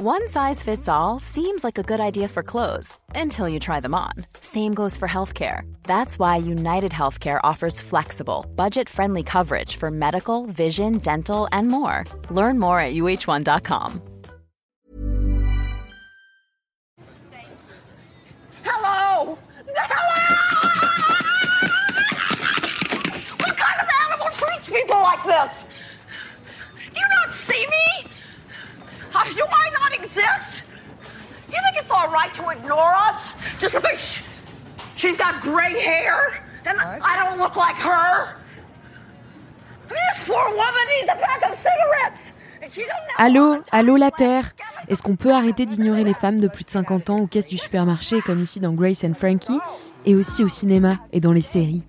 One size fits all seems like a good idea for clothes until you try them on. Same goes for healthcare. That's why United Healthcare offers flexible, budget friendly coverage for medical, vision, dental, and more. Learn more at uh1.com. Hello! Hello! What kind of animal treats people like this? Do you not see me? Uh, Do I not exist? You think it's all right to ignore us? Just because sh- she's got gray hair and I don't look like her? I mean, this poor woman needs a pack of cigarettes. Allô, allô la Terre? Est-ce qu'on peut arrêter d'ignorer les femmes de plus de 50 ans aux caisses du supermarché comme ici dans Grace and Frankie et aussi au cinéma et dans les séries?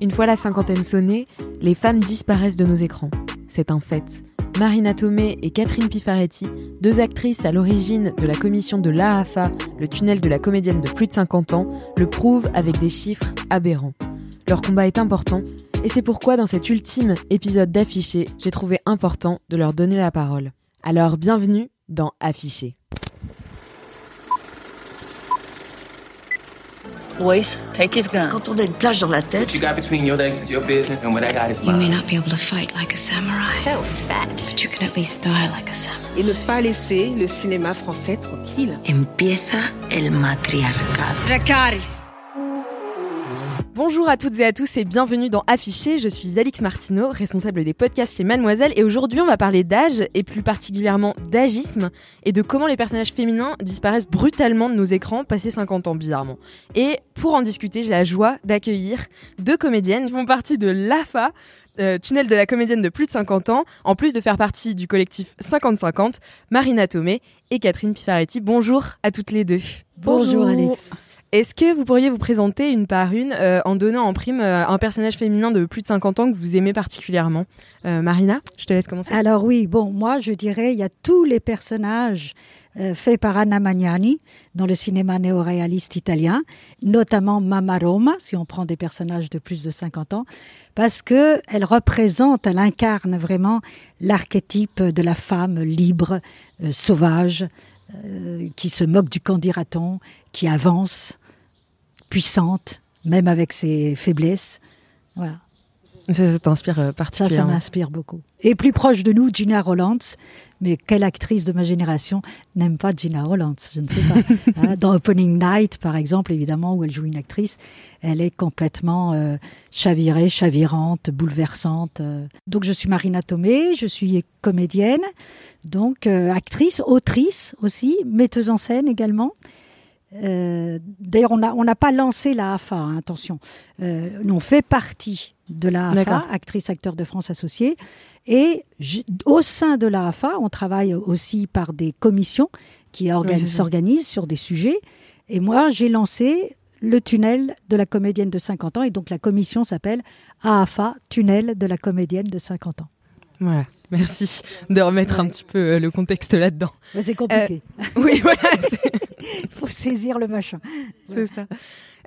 Une fois la cinquantaine sonnée, les femmes disparaissent de nos écrans. C'est un fait. Marina Tomei et Catherine Pifaretti, deux actrices à l'origine de la commission de l'AAFA, le tunnel de la comédienne de plus de 50 ans, le prouvent avec des chiffres aberrants. Leur combat est important, et c'est pourquoi dans cet ultime épisode d'Affiché, j'ai trouvé important de leur donner la parole. Alors bienvenue dans Affiché. Boys, take his gun. Quand on a une plage dans la tête, What you got between your legs is your business, and what I got is You may mine. not be able to fight like a samurai. So fat. But you can at least die like a samurai. et ne pas laisser le cinéma français tranquille. empieza el matriarcado. Dracarys. Bonjour à toutes et à tous et bienvenue dans Affiché. Je suis Alix Martineau, responsable des podcasts chez Mademoiselle et aujourd'hui on va parler d'âge et plus particulièrement d'agisme et de comment les personnages féminins disparaissent brutalement de nos écrans passé 50 ans bizarrement. Et pour en discuter, j'ai la joie d'accueillir deux comédiennes qui font partie de l'AFA, euh, tunnel de la comédienne de plus de 50 ans, en plus de faire partie du collectif 50-50, Marina Tomei et Catherine Pifaretti. Bonjour à toutes les deux. Bonjour, Alex. Est-ce que vous pourriez vous présenter une par une euh, en donnant en prime euh, un personnage féminin de plus de 50 ans que vous aimez particulièrement? Euh, Marina, je te laisse commencer. Alors oui, bon, moi je dirais, il y a tous les personnages euh, faits par Anna Magnani dans le cinéma néo-réaliste italien, notamment Mamma Roma, si on prend des personnages de plus de 50 ans, parce que elle représente, elle incarne vraiment l'archétype de la femme libre, euh, sauvage, euh, qui se moque du candidaton, qui avance, puissante, même avec ses faiblesses. Voilà. Ça, ça t'inspire euh, Ça, ça particulièrement. m'inspire beaucoup. Et plus proche de nous, Gina Rollins. Mais quelle actrice de ma génération n'aime pas Gina Rollins Je ne sais pas. Hein, Dans Opening Night, par exemple, évidemment, où elle joue une actrice, elle est complètement euh, chavirée, chavirante, bouleversante. euh. Donc, je suis Marina Tomei, je suis comédienne, donc euh, actrice, autrice aussi, metteuse en scène également. Euh, D'ailleurs, on n'a on pas lancé la AFA, hein, attention. Euh, on fait partie de la. AFA, actrice acteur de France associée. Et j- au sein de la AFA, on travaille aussi par des commissions qui Oui, s'organisent sur des sujets. Et moi, j'ai lancé le tunnel de la comédienne de 50 ans. Et donc, la commission s'appelle AFA, tunnel de la comédienne de 50 ans. Voilà, merci de remettre un petit peu euh, le contexte là-dedans. Mais C'est compliqué. Oui, voilà, Il faut saisir le machin. c'est ça.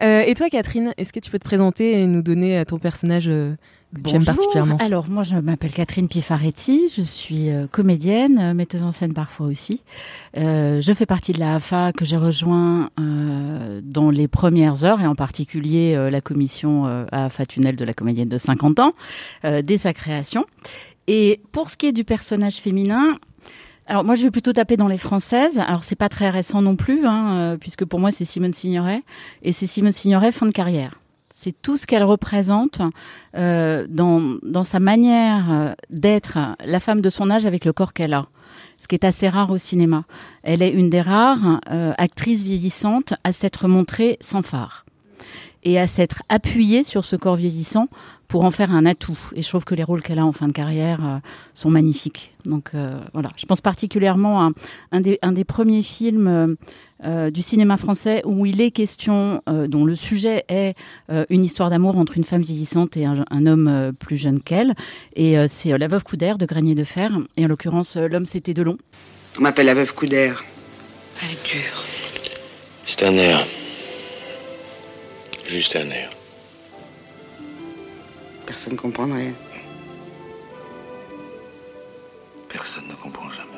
Euh, et toi, Catherine, est-ce que tu peux te présenter et nous donner euh, ton personnage euh, que tu aimes particulièrement? Alors, moi, je m'appelle Catherine Pifaretti, je suis euh, comédienne, euh, metteuse en scène parfois aussi. Euh, je fais partie de la AFA que j'ai rejoint euh, dans les premières heures, et en particulier euh, la commission euh, AFA Tunnel de la comédienne de 50 ans, euh, dès sa création. Et pour ce qui est du personnage féminin, alors moi je vais plutôt taper dans les françaises. Alors c'est pas très récent non plus, hein, euh, puisque pour moi c'est Simone Signoret et c'est Simone Signoret fin de carrière. C'est tout ce qu'elle représente euh, dans, dans sa manière euh, d'être la femme de son âge avec le corps qu'elle a, ce qui est assez rare au cinéma. Elle est une des rares actrices vieillissantes à s'être montrée sans phare et à s'être appuyée sur ce corps vieillissant pour en faire un atout. Et je trouve que les rôles qu'elle a en fin de carrière euh, sont magnifiques. Donc euh, voilà, je pense particulièrement à un des, un des premiers films euh, euh, du cinéma français où il est question, euh, dont le sujet est euh, une histoire d'amour entre une femme vieillissante et un, un homme euh, plus jeune qu'elle. Et euh, c'est euh, La Veuve Coudert de Granier de Fer. Et en l'occurrence, euh, L'homme c'était de long. On m'appelle la veuve Coudert. Elle est dure. C'est un air. Juste un air. Personne ne comprend rien. Personne ne comprend jamais.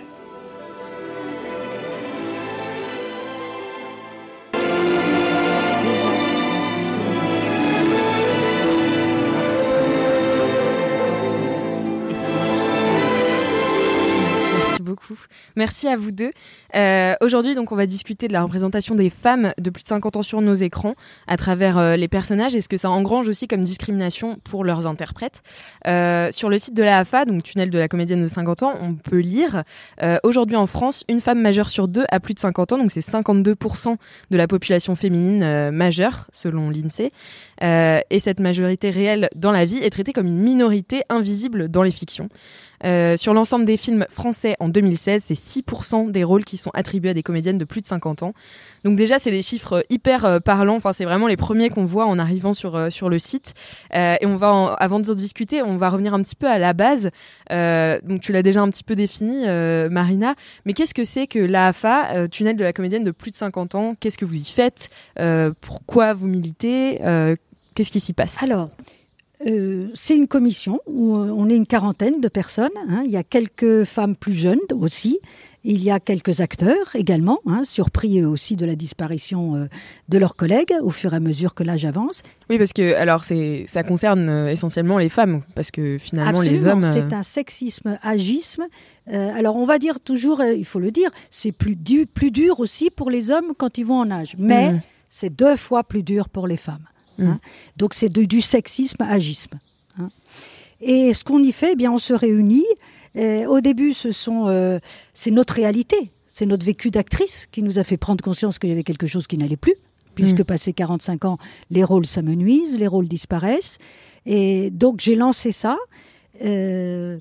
Merci à vous deux. Euh, Aujourd'hui, donc, on va discuter de la représentation des femmes de plus de 50 ans sur nos écrans à travers euh, les personnages et ce que ça engrange aussi comme discrimination pour leurs interprètes? Euh, sur le site de la AFA, donc tunnel de la comédienne de 50 ans, on peut lire aujourd'hui en France, une femme majeure sur deux a plus de 50 ans, donc c'est 52% de la population féminine majeure selon l'INSEE. Euh, et cette majorité réelle dans la vie est traitée comme une minorité invisible dans les fictions. Euh, sur l'ensemble des films français en 2016, c'est 6% des rôles qui sont attribués à des comédiennes de plus de 50 ans. Donc déjà, c'est des chiffres hyper euh, parlants. Enfin, c'est vraiment les premiers qu'on voit en arrivant sur euh, sur le site. Euh, et on va, en- avant de discuter, on va revenir un petit peu à la base. Euh, donc tu l'as déjà un petit peu défini, euh, Marina. Mais qu'est-ce que c'est que l'AFA, euh, tunnel de la comédienne de plus de 50 ans? Qu'est-ce que vous y faites? Euh, Pourquoi vous militez? Euh, Qu'est-ce qui s'y passe? Alors, euh, c'est une commission où euh, on est une quarantaine de personnes. hein. Il y a quelques femmes plus jeunes aussi. Il y a quelques acteurs également, hein, surpris eux aussi de la disparition euh, de leurs collègues au fur et à mesure que l'âge avance. Oui, parce que alors ça concerne euh, essentiellement les femmes, parce que finalement les hommes. c'est euh, un sexisme, agisme. Euh, alors on va dire toujours, euh, il faut le dire, c'est plus, du- plus dur aussi pour les hommes quand ils vont en âge. Mais Mhm. c'est deux fois plus dur pour les femmes. Mhm. hein. Donc c'est du sexisme, agisme. hein. Et ce qu'on y fait, eh bien on se réunit. Euh, au début, ce sont, euh, c'est notre réalité, c'est notre vécu d'actrice qui nous a fait prendre conscience qu'il y avait quelque chose qui n'allait plus, puisque Mm. passé 45 ans, les rôles s'amenuisent, les rôles disparaissent. Et donc j'ai lancé ça. Euh,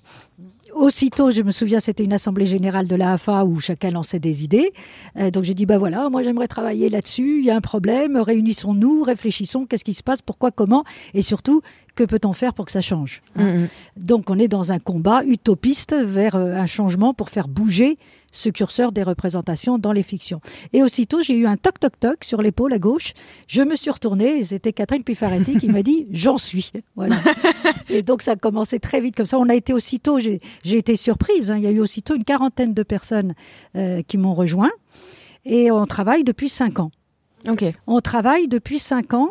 aussitôt, je me souviens, c'était une assemblée générale de la AFA où chacun lançait des idées. Euh, donc j'ai dit, bah voilà, moi j'aimerais travailler là-dessus, il y a un problème, réunissons-nous, réfléchissons, qu'est-ce qui se passe, pourquoi, comment, et surtout, que peut-on faire pour que ça change hein? Mhm. Donc on est dans un combat utopiste vers euh, un changement pour faire bouger ce curseur des représentations dans les fictions. Et aussitôt, j'ai eu un toc-toc-toc sur l'épaule à gauche. Je me suis retournée et c'était Catherine Pifaretti qui m'a dit « j'en suis ». Voilà. Et donc ça a commencé très vite comme ça. On a été aussitôt, j'ai été surprise, hein. il y a eu aussitôt une quarantaine de personnes euh, qui m'ont rejoint. Et on travaille depuis cinq ans. On travaille depuis cinq ans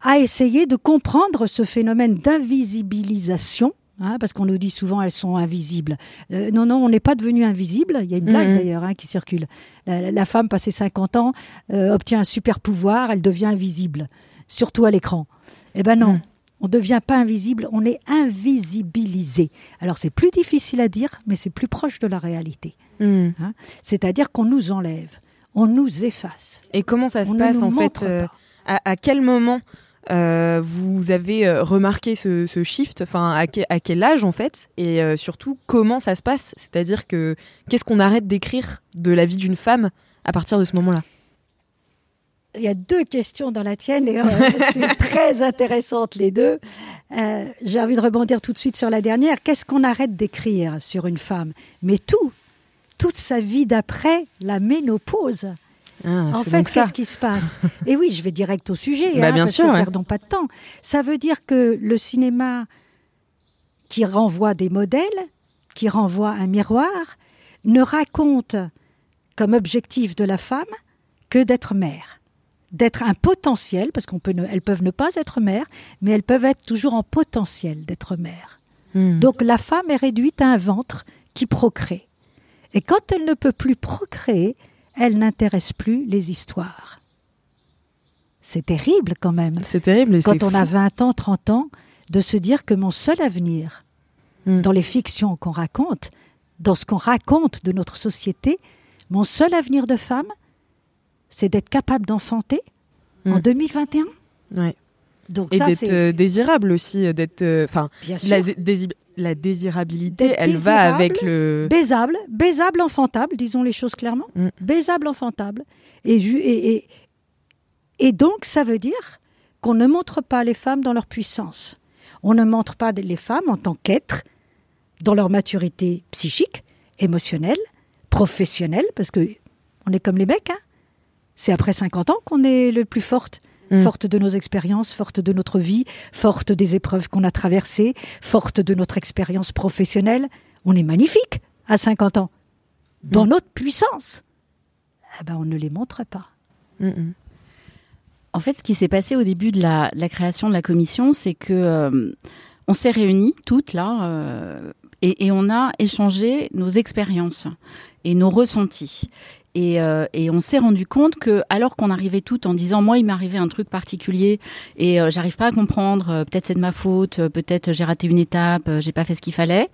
à essayer de comprendre ce phénomène d'invisibilisation. Hein, parce qu'on nous dit souvent elles sont invisibles. Euh, non, non, on n'est pas devenu invisible. Il y a une blague Mhm. d'ailleurs hein, qui circule. La, la femme, passée 50 ans, euh, obtient un super pouvoir, elle devient invisible, surtout à l'écran. Eh ben non, Mhm. on ne devient pas invisible, on est invisibilisé. Alors c'est plus difficile à dire, mais c'est plus proche de la réalité. Mhm. hein. C'est-à-dire qu'on nous enlève, on nous efface. Et comment ça se On passe en fait euh, à quel moment euh, vous avez euh, remarqué ce, shift Enfin, à, que- à quel âge en fait? Et euh, surtout, comment ça se passe? C'est-à-dire que qu'est-ce qu'on arrête d'écrire de la vie d'une femme à partir de ce moment-là? Il y a deux questions dans la tienne et c'est très intéressante les deux. J'ai envie de rebondir tout de suite sur la dernière. Qu'est-ce qu'on arrête d'écrire sur une femme? Mais tout, toute sa vie d'après la ménopause. Ah, En fait, qu'est-ce qui se passe? Et oui, je vais direct au sujet, Bah, hein, bien parce sûr, que ouais. perdons pas de temps. Ça veut dire que le cinéma qui renvoie des modèles, qui renvoie un miroir, ne raconte comme objectif de la femme que d'être mère, d'être un potentiel, parce qu'on peut, ne- elles peuvent ne pas être mères, mais elles peuvent être toujours en potentiel d'être mère. Mhm. Donc la femme est réduite à un ventre qui procrée. Et quand elle ne peut plus procréer, elle n'intéresse plus les histoires. C'est terrible quand même. C'est terrible. et Quand on a fou. 20 ans, 30 ans, de se dire que mon seul avenir, Mm. dans les fictions qu'on raconte, dans ce qu'on raconte de notre société, mon seul avenir de femme, c'est d'être capable d'enfanter en Mm. 2021. Ouais. Donc Et d'être euh, désirable aussi, euh, d'être, euh, enfin, bien sûr. la, dési- la désirabilité, elle va avec le. baisable, baisable enfantable, disons les choses clairement, Mm. baisable enfantable. Et, et, et donc, ça veut dire qu'on ne montre pas les femmes dans leur puissance. On ne montre pas les femmes en tant qu'êtres dans leur maturité psychique, émotionnelle, professionnelle, parce que on est comme les mecs. Hein C'est après 50 ans qu'on est le plus forte. Mm. Forte de nos expériences, forte de notre vie, forte des épreuves qu'on a traversées, forte de notre expérience professionnelle. On est magnifique à 50 ans. Dans notre puissance. Eh ben, on ne les montre pas. Mhm. En fait, ce qui s'est passé au début de la, la création de la commission, c'est que euh, on s'est réunis toutes là, euh, Et, et on a échangé nos expériences et nos ressentis. Et, euh, et, on s'est rendu compte que, alors qu'on arrivait tout en disant, moi, il m'est arrivé un truc particulier et euh, j'arrive pas à comprendre, euh, peut-être c'est de ma faute, peut-être j'ai raté une étape, j'ai pas fait ce qu'il fallait.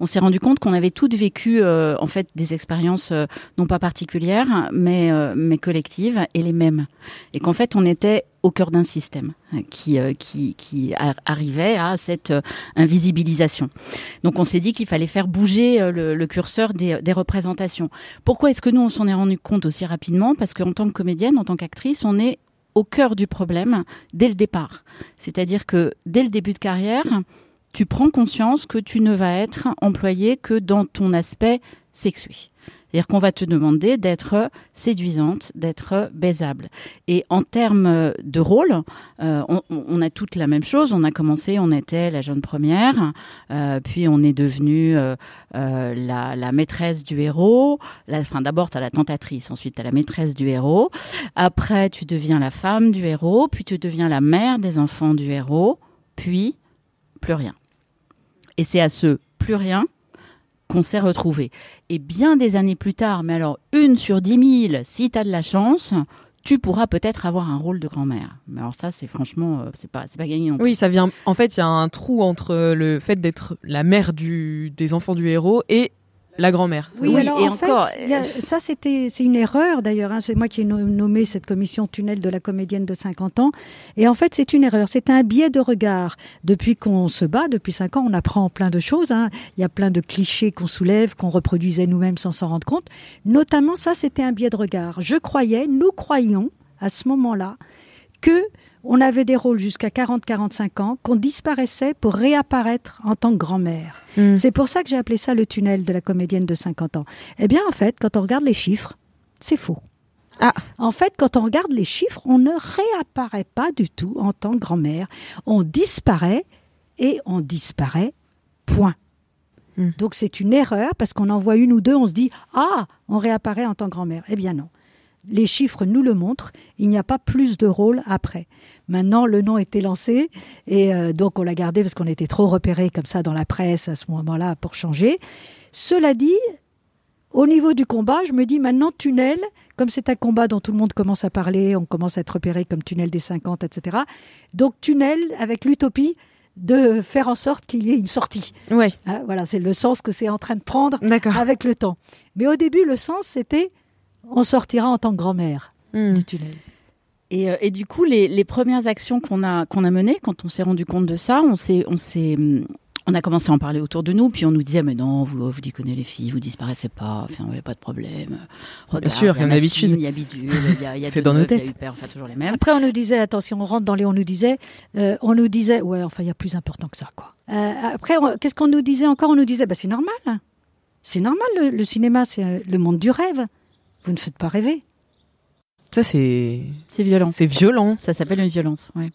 On s'est rendu compte qu'on avait toutes vécu, en fait, des expériences non pas particulières, mais mais collectives et les mêmes. Et qu'en fait, on était au cœur d'un système qui, qui, qui arrivait à cette invisibilisation. Donc on s'est dit qu'il fallait faire bouger le, le curseur des, des, représentations. Pourquoi est-ce que nous on s'en est rendu compte aussi rapidement? Parce qu'en tant que comédienne, en tant qu'actrice, on est au cœur du problème dès le départ. C'est-à-dire que dès le début de carrière, tu prends conscience que tu ne vas être employé que dans ton aspect sexué. C'est-à-dire qu'on va te demander d'être séduisante, d'être baisable. Et en termes de rôle, euh, on, a toute la même chose. On a commencé, on était la jeune première, euh, puis on est devenu euh, la, la, maîtresse du héros. La, enfin, d'abord, tu as la tentatrice, ensuite tu as la maîtresse du héros. Après, tu deviens la femme du héros, puis tu deviens la mère des enfants du héros, puis plus rien. Et c'est à ce plus rien qu'on s'est retrouvé. Et bien des années plus tard, mais alors une sur dix mille, si tu as de la chance, tu pourras peut-être avoir un rôle de grand-mère. Mais alors ça, c'est franchement, euh, c'est pas, c'est pas gagné. Oui, ça vient. En fait, il y a un trou entre le fait d'être la mère du, des enfants du héros et la grand-mère. Oui, oui, alors et en encore, fait, a, ça c'était c'est une erreur d'ailleurs. Hein, c'est moi qui ai nommé cette commission tunnel de la comédienne de 50 ans. Et en fait, c'est une erreur. C'est un biais de regard. Depuis qu'on se bat, depuis 5 ans, on apprend plein de choses. Hein. Il y a plein de clichés qu'on soulève, qu'on reproduisait nous-mêmes sans s'en rendre compte. Notamment, ça, c'était un biais de regard. Je croyais, nous croyions à ce moment-là que on avait des rôles jusqu'à 40-45 ans, qu'on disparaissait pour réapparaître en tant que grand-mère. Mmh. C'est pour ça que j'ai appelé ça le tunnel de la comédienne de 50 ans. Eh bien, en fait, quand on regarde les chiffres, c'est faux. Ah. En fait, quand on regarde les chiffres, on ne réapparaît pas du tout en tant que grand-mère. On disparaît et on disparaît, point. Mmh. Donc c'est une erreur parce qu'on en voit une ou deux, on se dit Ah, on réapparaît en tant que grand-mère. Eh bien non les chiffres nous le montrent, il n'y a pas plus de rôles après. Maintenant, le nom était lancé et euh, donc on l'a gardé parce qu'on était trop repéré comme ça dans la presse à ce moment-là pour changer. Cela dit, au niveau du combat, je me dis maintenant tunnel, comme c'est un combat dont tout le monde commence à parler, on commence à être repéré comme tunnel des 50, etc. Donc tunnel avec l'utopie de faire en sorte qu'il y ait une sortie. Ouais. Hein, voilà, c'est le sens que c'est en train de prendre avec le temps. Mais au début, le sens, c'était on sortira en tant que grand-mère mmh. du tunnel. Et, euh, et, du coup, les, les premières actions qu'on a, qu'on a menées, quand on s'est rendu compte de ça, on s'est, on s'est, on a commencé à en parler autour de nous, puis on nous disait mais non, vous vous déconnez les filles, vous disparaissez pas, enfin il n'y a pas de problème. Regarde, Bien sûr, il y a l'habitude. Il y a bidule, il y a, y a c'est dans nos têtes. Enfin, toujours les mêmes. Après on nous disait attention, on rentre dans les, on nous disait, euh, on nous disait ouais enfin il y a plus important que ça quoi. Euh, après qu'est-ce qu'on nous disait encore? On nous disait bah c'est normal, hein. c'est normal le, le cinéma, c'est euh, le monde du rêve. Vous ne faites pas rêver. Ça, c'est. C'est violent. C'est violent. Ça s'appelle une violence, ouais.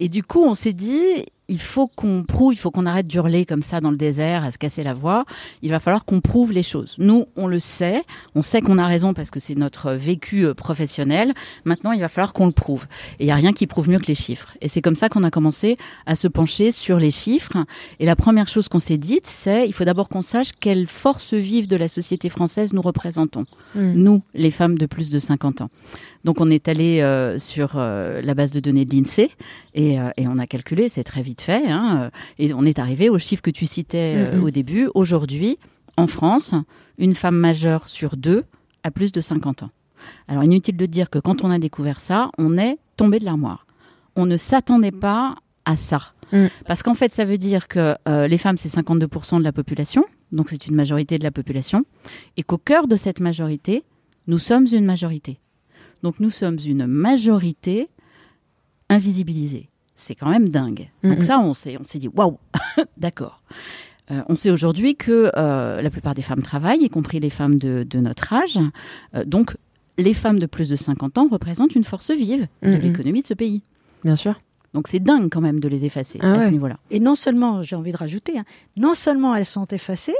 Et du coup, on s'est dit, il faut qu'on prouve, il faut qu'on arrête d'hurler comme ça dans le désert, à se casser la voix. Il va falloir qu'on prouve les choses. Nous, on le sait, on sait qu'on a raison parce que c'est notre vécu euh, professionnel. Maintenant, il va falloir qu'on le prouve. Et il n'y a rien qui prouve mieux que les chiffres. Et c'est comme ça qu'on a commencé à se pencher sur les chiffres. Et la première chose qu'on s'est dite, c'est il faut d'abord qu'on sache quelles forces vives de la société française nous représentons. Mmh. Nous, les femmes de plus de 50 ans. Donc on est allé euh, sur euh, la base de données de l'INSEE et, euh, et, on a calculé, c'est très vite fait, hein, et on est arrivé au chiffre que tu citais -hmm. au début. Aujourd'hui, en France, une femme majeure sur deux a plus de 50 ans. Alors inutile de dire que quand on a découvert ça, on est tombé de l'armoire. On ne s'attendait pas à ça. Mm. Parce qu'en fait, ça veut dire que les femmes, c'est 52% de la population, donc c'est une majorité de la population, et qu'au cœur de cette majorité, nous sommes une majorité. Donc nous sommes une majorité invisibilisée. C'est quand même dingue. Donc ça, on s'est, on s'est dit, waouh, d'accord. Euh, on sait aujourd'hui que euh, la plupart des femmes travaillent, y compris les femmes de, de notre âge. Euh, donc les femmes de plus de 50 ans représentent une force vive de l'économie de ce pays. Bien sûr. Donc c'est dingue quand même de les effacer ah à ouais. ce niveau-là. Et non seulement, j'ai envie de rajouter, hein, non seulement elles sont effacées,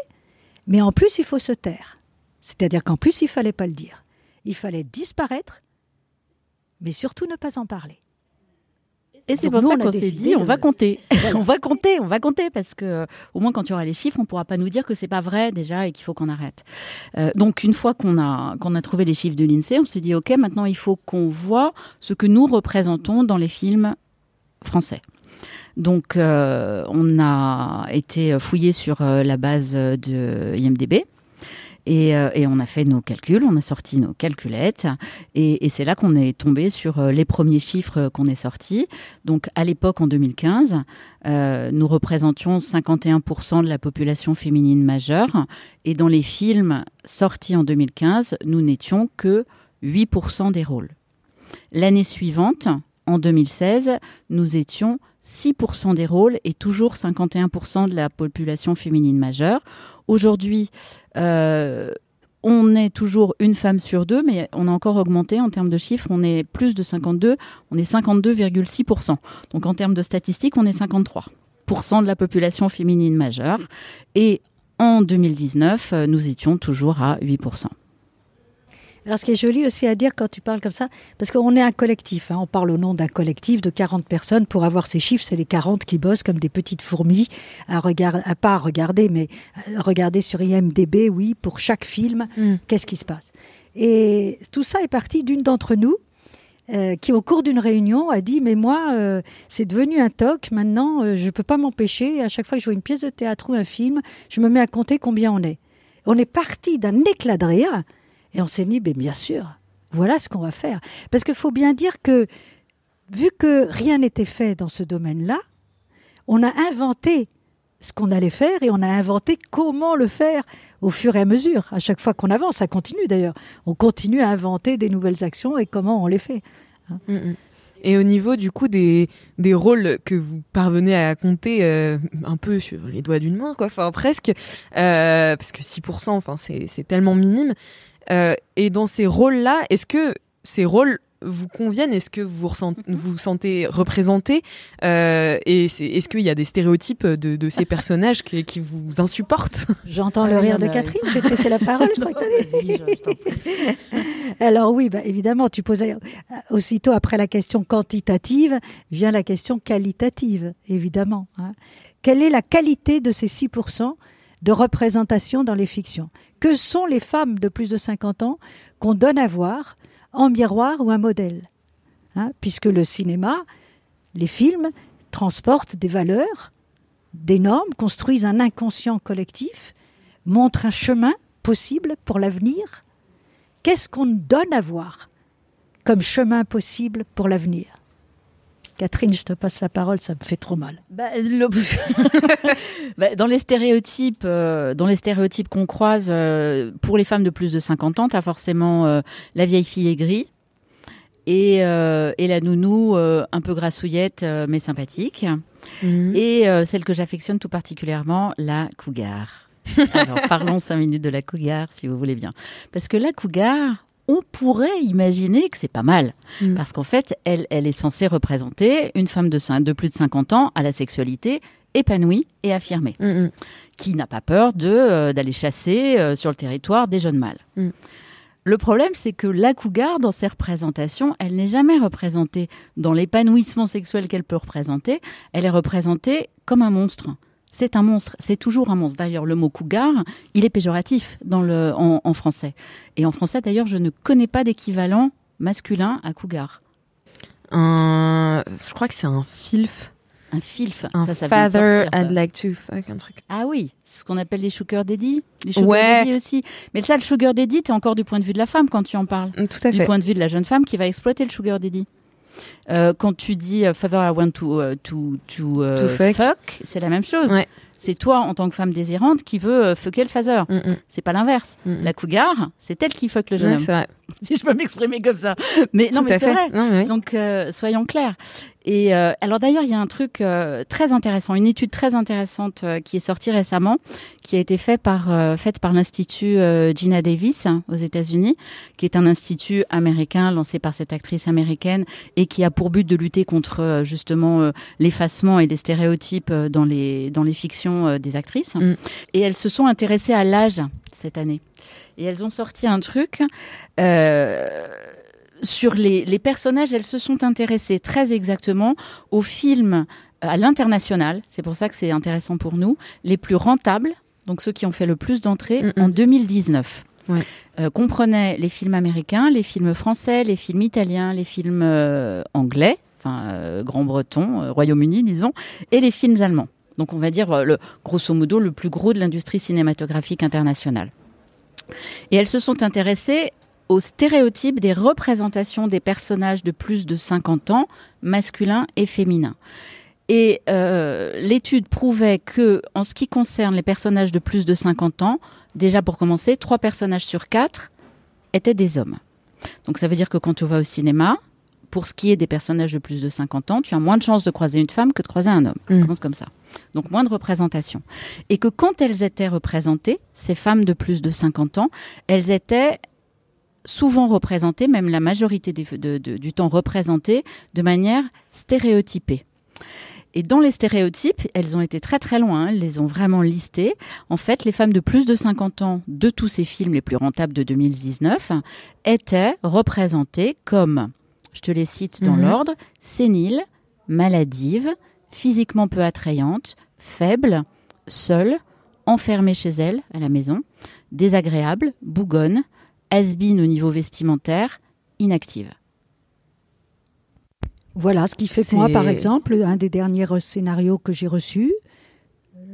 mais en plus il faut se taire. C'est-à-dire qu'en plus il fallait pas le dire. Il fallait disparaître mais surtout ne pas en parler. Et c'est pour ça qu'on s'est dit, on va compter, on va compter, on va compter, parce que au moins quand tu auras les chiffres, on pourra pas nous dire que c'est pas vrai déjà et qu'il faut qu'on arrête. Euh, donc une fois qu'on a qu'on a trouvé les chiffres de l'Insee, on s'est dit ok, maintenant il faut qu'on voit ce que nous représentons dans les films français. Donc euh, on a été fouillé sur euh, la base de IMDb. Et, euh, et, on a fait nos calculs, on a sorti nos calculettes, et, c'est là qu'on est tombé sur euh, les premiers chiffres qu'on est sortis. Donc à l'époque, en 2015, euh, nous représentions 51% de la population féminine majeure, et dans les films sortis en 2015, nous n'étions que 8% des rôles. L'année suivante, en 2016, nous étions 6% des rôles et toujours 51% de la population féminine majeure. Aujourd'hui, euh, on est toujours une femme sur deux, mais on a encore augmenté en termes de chiffres. On est plus de 52, on est 52,6%. Donc en termes de statistiques, on est 53% de la population féminine majeure. Et en 2019, nous étions toujours à 8%. Alors, ce qui est joli aussi à dire quand tu parles comme ça, parce qu'on est un collectif, hein, on parle au nom d'un collectif de 40 personnes. Pour avoir ces chiffres, c'est les 40 qui bossent comme des petites fourmis, à, regarder, à pas à regarder, mais à regarder sur IMDB, oui, pour chaque film, mm. qu'est-ce qui se passe. Et tout ça est parti d'une d'entre nous, euh, qui au cours d'une réunion a dit mais moi euh, c'est devenu un toc maintenant euh, je peux pas m'empêcher à chaque fois que je vois une pièce de théâtre ou un film je me mets à compter combien on est on est parti d'un éclat de rire et on s'est dit, bien sûr, voilà ce qu'on va faire. Parce qu'il faut bien dire que, vu que rien n'était fait dans ce domaine-là, on a inventé ce qu'on allait faire et on a inventé comment le faire au fur et à mesure. À chaque fois qu'on avance, ça continue d'ailleurs. On continue à inventer des nouvelles actions et comment on les fait. Hein. Mm, mm. Et au niveau du coup des, des rôles que vous parvenez à compter euh, un peu sur les doigts d'une main, quoi, enfin presque, euh, parce que 6%, enfin c'est tellement minime. Euh, et dans ces rôles-là, est-ce que ces rôles vous conviennent? Est-ce que vous mhm. vous, sentez représenté? Euh, Et est-ce qu'il y a des stéréotypes de, ces personnages qui, vous insupportent? J'entends le rire de Catherine, je vais te laisser la parole, je crois que Alors oui, bah, évidemment, tu posais euh, aussitôt après la question quantitative, vient la question qualitative, évidemment. Hein. Quelle est la qualité de ces 6% de représentation dans les fictions que sont les femmes de plus de 50 ans qu'on donne à voir en miroir ou un modèle. Hein, puisque le cinéma, les films transportent des valeurs, des normes, construisent un inconscient collectif, montrent un chemin possible pour l'avenir. Qu'est-ce qu'on donne à voir comme chemin possible pour l'avenir? Catherine, je te passe la parole, ça me fait trop mal. Bah, bah, dans les stéréotypes, euh, dans les stéréotypes qu'on croise euh, pour les femmes de plus de 50 ans, tu as forcément euh, la vieille fille aigrie et, et la nounou un peu grassouillette mais sympathique. Mhm. Et celle que j'affectionne tout particulièrement, la cougar. Alors parlons cinq minutes de la cougar si vous voulez bien. Parce que la cougar, on pourrait imaginer que c'est pas mal. Mm. Parce qu'en fait, elle, elle est censée représenter une femme de, de plus de 50 ans à la sexualité épanouie et affirmée, mm, mm. qui n'a pas peur euh, d'aller chasser euh, sur le territoire des jeunes mâles. Le problème, c'est que la cougar, dans ses représentations, elle n'est jamais représentée dans l'épanouissement sexuel qu'elle peut représenter. Elle est représentée comme un monstre c'est un monstre, c'est toujours un monstre. D'ailleurs, le mot cougar, il est péjoratif dans le, en, français. Et en français, d'ailleurs, je ne connais pas d'équivalent masculin à cougar. Un, je crois que c'est un filf. Un filf. Un ça, father I'd like to fuck, un truc. Ah oui, c'est ce qu'on appelle les sugar daddy. Les sugar ouais. daddy aussi. Mais ça, le sugar daddy, t'es encore du point de vue de la femme quand tu en parles. Tout à fait. Du point de vue de la jeune femme qui va exploiter le sugar daddy. Euh, quand tu dis euh, Father, I want to, uh, to, to, uh, fuck, c'est la même chose. C'est toi, en tant que femme désirante, qui veut euh, fucker le father. Mm, mm. C'est pas l'inverse. Mm, la cougar, c'est elle qui fuck le jeune homme. si je peux m'exprimer comme ça. Mais non, mais c'est vrai. Donc, soyons clairs. Et euh, alors d'ailleurs, il y a un truc euh, très intéressant, une étude très intéressante euh, qui est sortie récemment, qui a été faite par faite par l'institut Gina Davis hein, aux États-Unis, qui est un institut américain lancé par cette actrice américaine et qui a pour but de lutter contre justement l'effacement et les stéréotypes dans les dans les fictions des actrices. Mm. Et elles se sont intéressées à l'âge cette année. Et elles ont sorti un truc sur les, les, personnages, elles se sont intéressées très exactement aux films à l'international, c'est pour ça que c'est intéressant pour nous, les plus rentables, donc ceux qui ont fait le plus d'entrées en 2019. Ouais. Euh, comprenaient les films américains, les films français, les films italiens, les films euh, anglais, enfin euh, grand-breton, euh, Royaume-Uni, disons, et les films allemands. Donc on va dire, euh, le, grosso modo, le plus gros de l'industrie cinématographique internationale. Et elles se sont intéressées aux stéréotypes des représentations des personnages de plus de 50 ans, masculins et féminins. Et euh, l'étude prouvait que, en ce qui concerne les personnages de plus de 50 ans, déjà pour commencer, trois personnages sur quatre étaient des hommes. Donc ça veut dire que quand tu vas au cinéma, pour ce qui est des personnages de plus de 50 ans, tu as moins de chances de croiser une femme que de croiser un homme. Mm. On commence comme ça. Donc moins de représentation. Et que quand elles étaient représentées, ces femmes de plus de 50 ans, elles étaient souvent représentées, même la majorité des- de- de- du temps représentées, de manière stéréotypée. Et dans les stéréotypes, elles ont été très très loin, hein, elles les ont vraiment listés. En fait, les femmes de plus de 50 ans de tous ces films les plus rentables de 2019 étaient représentées comme, je te les cite dans Mhm. l'ordre, séniles, maladives, physiquement peu attrayantes, faibles, seules, enfermées chez elles à la maison, désagréables, bougonnes, has au niveau vestimentaire, inactives. Voilà, ce qui fait que moi, par exemple, un des derniers scénarios que j'ai reçus,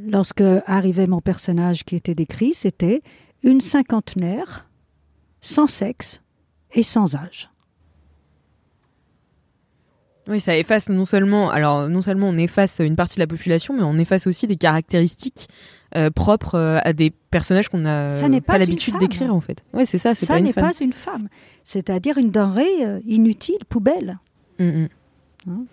lorsque arrivait mon personnage qui était décrit, c'était une cinquantenaire, sans sexe et sans âge. Oui, ça efface non seulement, alors non seulement on efface une partie de la population, mais on efface aussi des caractéristiques euh, propres euh, à des personnages qu'on n'a pas l'habitude d'écrire en fait. Ouais, c'est ça, Ça n'est pas une femme, c'est-à-dire une denrée euh, inutile, poubelle. Mm, mm.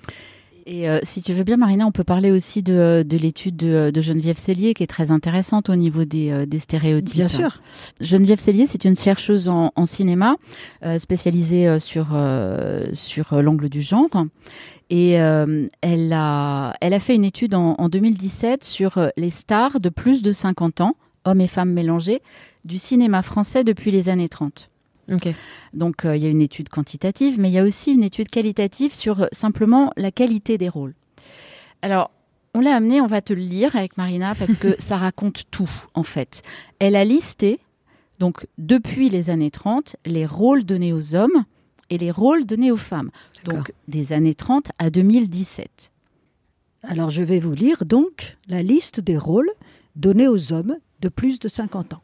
Et euh, si tu veux bien, Marina, on peut parler aussi de, de l'étude de, de Geneviève Cellier, qui est très intéressante au niveau des, euh, des stéréotypes. Bien sûr. Geneviève Cellier, c'est une chercheuse en, en cinéma, euh, spécialisée euh, sur, euh, sur euh, l'angle du genre. Et euh, elle, a, elle a fait une étude en, en 2017 sur euh, les stars de plus de 50 ans, hommes et femmes mélangés, du cinéma français depuis les années 30. Donc euh, il y a une étude quantitative, mais il y a aussi une étude qualitative sur euh, simplement la qualité des rôles. Alors, on l'a amené, on va te le lire avec Marina parce que ça raconte tout en fait. Elle a listé, donc depuis les années 30, les rôles donnés aux hommes et les rôles donnés aux femmes. Donc des années 30 à 2017. Alors je vais vous lire donc la liste des rôles donnés aux hommes de plus de 50 ans.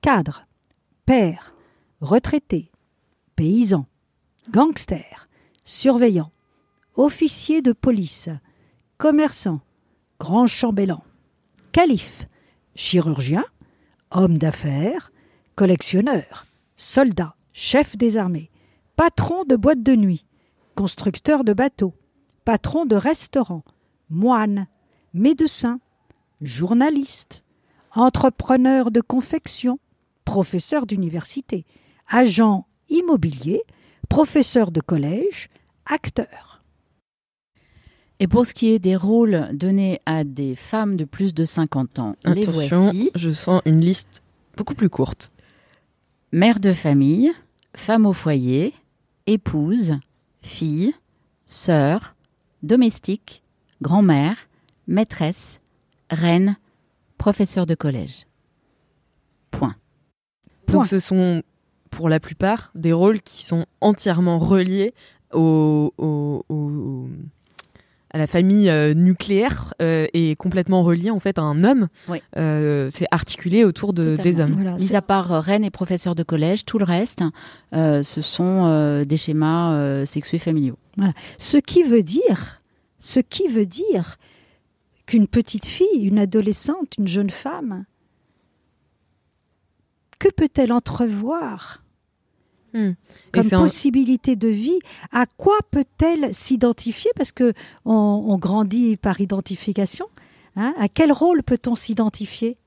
Cadre, père, retraité, paysan, gangster, surveillant, officier de police, commerçant, grand chambellan, calife, chirurgien, homme d'affaires, collectionneur, soldat, chef des armées, patron de boîte de nuit, constructeur de bateaux, patron de restaurant, moine, médecin, journaliste, entrepreneur de confection, professeur d'université, agent immobilier, professeur de collège, acteur. Et pour ce qui est des rôles donnés à des femmes de plus de 50 ans, les voici. je sens une liste beaucoup plus courte. Mère de famille, femme au foyer, épouse, fille, sœur, domestique, grand-mère, maîtresse, reine, professeur de collège. Point. Donc ce sont pour la plupart des rôles qui sont entièrement reliés au, au- au- à la famille euh, nucléaire euh, et complètement reliés en fait à un homme. Oui. Euh, c'est articulé autour de, des hommes. Mis à part euh, reine et professeur de collège, tout le reste, euh, ce sont euh, des schémas euh, sexués familiaux. Voilà. Ce qui veut dire, ce qui veut dire qu'une petite fille, une adolescente, une jeune femme, que peut-elle entrevoir Hmm. Comme un- possibilité de vie? À quoi peut-elle s'identifier? Parce que on, on grandit par identification. hein. à quel rôle peut-on s'identifier?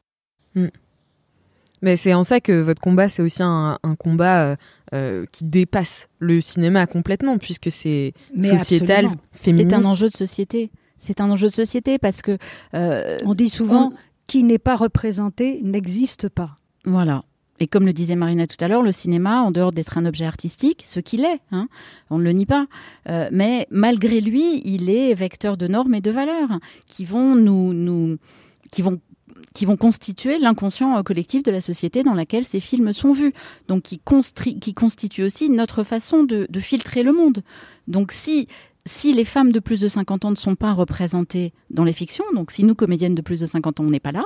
Mais c'est en ça que votre combat, c'est aussi un, un combat euh, euh, qui dépasse le cinéma complètement, puisque c'est sociétal, absolument. féministe. C'est un enjeu de société. C'est un enjeu de société parce que. euh, On dit souvent qui n'est pas représenté n'existe pas. Voilà. Et comme le disait Marina tout à l'heure, le cinéma, en dehors d'être un objet artistique, ce qu'il est, hein, on ne le nie pas, euh, mais malgré lui, il est vecteur de normes et de valeurs qui vont nous, qui vont qui vont constituer l'inconscient collectif de la société dans laquelle ces films sont vus. Donc qui, qui constitue aussi notre façon de, de filtrer le monde. Donc si si les femmes de plus de 50 ans ne sont pas représentées dans les fictions, donc si nous, comédiennes de plus de 50 ans, on n'est pas là,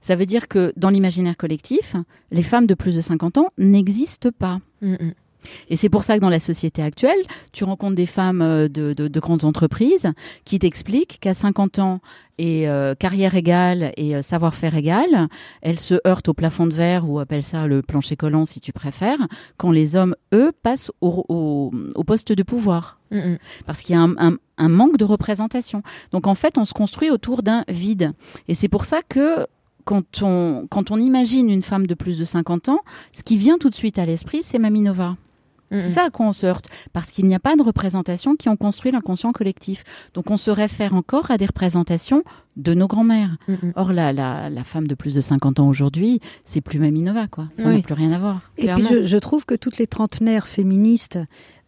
ça veut dire que dans l'imaginaire collectif, les femmes de plus de 50 ans n'existent pas. Mm, mm. Et c'est pour ça que dans la société actuelle, tu rencontres des femmes euh, de, grandes entreprises qui t'expliquent qu'à 50 ans et euh, carrière égale et euh, savoir-faire égal, elles se heurtent au plafond de verre ou appellent ça le plancher collant si tu préfères, quand les hommes, eux, passent au, poste de pouvoir. Mm. Parce qu'il y a un, un manque de représentation. Donc en fait, on se construit autour d'un vide. Et c'est pour ça que quand on, quand on imagine une femme de plus de 50 ans, ce qui vient tout de suite à l'esprit, c'est Maminova. C'est ça à quoi on se heurte, parce qu'il n'y a pas de représentations qui ont construit l'inconscient collectif. Donc on se réfère encore à des représentations de nos grands-mères. Or, la, la, la, femme de plus de 50 ans aujourd'hui, c'est plus Maminova, quoi. Ça n'a plus rien à voir. Et puis je, trouve que toutes les trentenaires féministes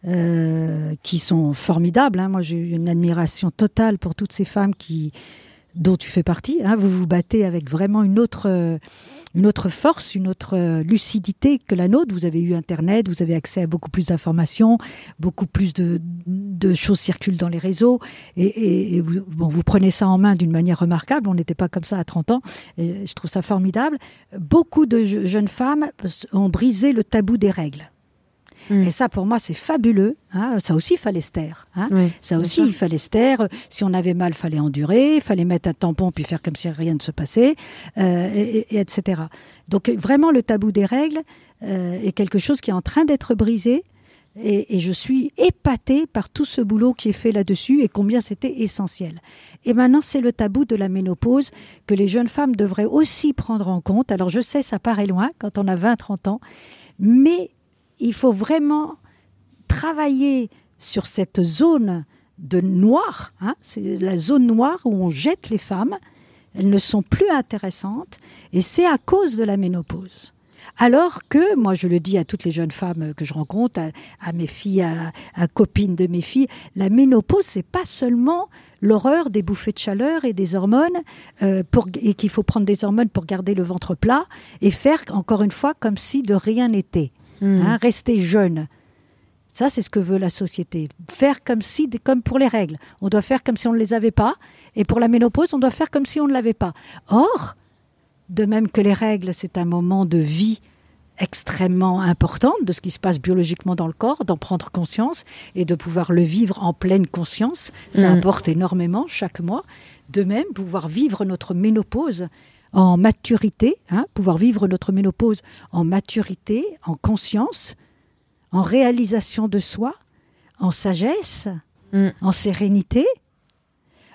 euh, qui sont formidables, hein, moi j'ai eu une admiration totale pour toutes ces femmes qui dont tu fais partie, hein, vous vous battez avec vraiment une autre... Euh, une autre force, une autre euh, lucidité que la nôtre. Vous avez eu Internet, vous avez accès à beaucoup plus d'informations, beaucoup plus de, de, choses circulent dans les réseaux, et, et, vous, bon, vous prenez ça en main d'une manière remarquable. On n'était pas comme ça à 30 ans, et je trouve ça formidable. Beaucoup de jeunes femmes ont brisé le tabou des règles. Mm. Et ça, pour moi, c'est fabuleux. Hein. Ça aussi, il fallait se taire. Hein. ça aussi, il fallait se taire. Si on avait mal, fallait endurer, fallait mettre un tampon puis faire comme si rien ne se passait, euh, et, etc. Donc, vraiment, le tabou des règles euh, est quelque chose qui est en train d'être brisé. Et, et, je suis épatée par tout ce boulot qui est fait là-dessus et combien c'était essentiel. Et maintenant, c'est le tabou de la ménopause que les jeunes femmes devraient aussi prendre en compte. Alors, je sais, ça paraît loin quand on a 20-30 ans, mais il faut vraiment travailler sur cette zone de noir. Hein. c'est la zone noire où on jette les femmes. Elles ne sont plus intéressantes et c'est à cause de la ménopause. Alors que, moi je le dis à toutes les jeunes femmes que je rencontre, à, mes filles, à, copines de mes filles, la ménopause, c'est pas seulement l'horreur des bouffées de chaleur et des hormones, euh, pour, et qu'il faut prendre des hormones pour garder le ventre plat et faire encore une fois comme si de rien n'était. Hmm. Hein, rester jeune. Ça, c'est ce que veut la société. Faire comme si, comme pour les règles. On doit faire comme si on ne les avait pas. Et pour la ménopause, on doit faire comme si on ne l'avait pas. Or, de même que les règles, c'est un moment de vie extrêmement important de ce qui se passe biologiquement dans le corps, d'en prendre conscience et de pouvoir le vivre en pleine conscience. Ça hmm. apporte énormément chaque mois. De même, pouvoir vivre notre ménopause en maturité, hein, pouvoir vivre notre ménopause en maturité, en conscience, en réalisation de soi, en sagesse, mm. en sérénité,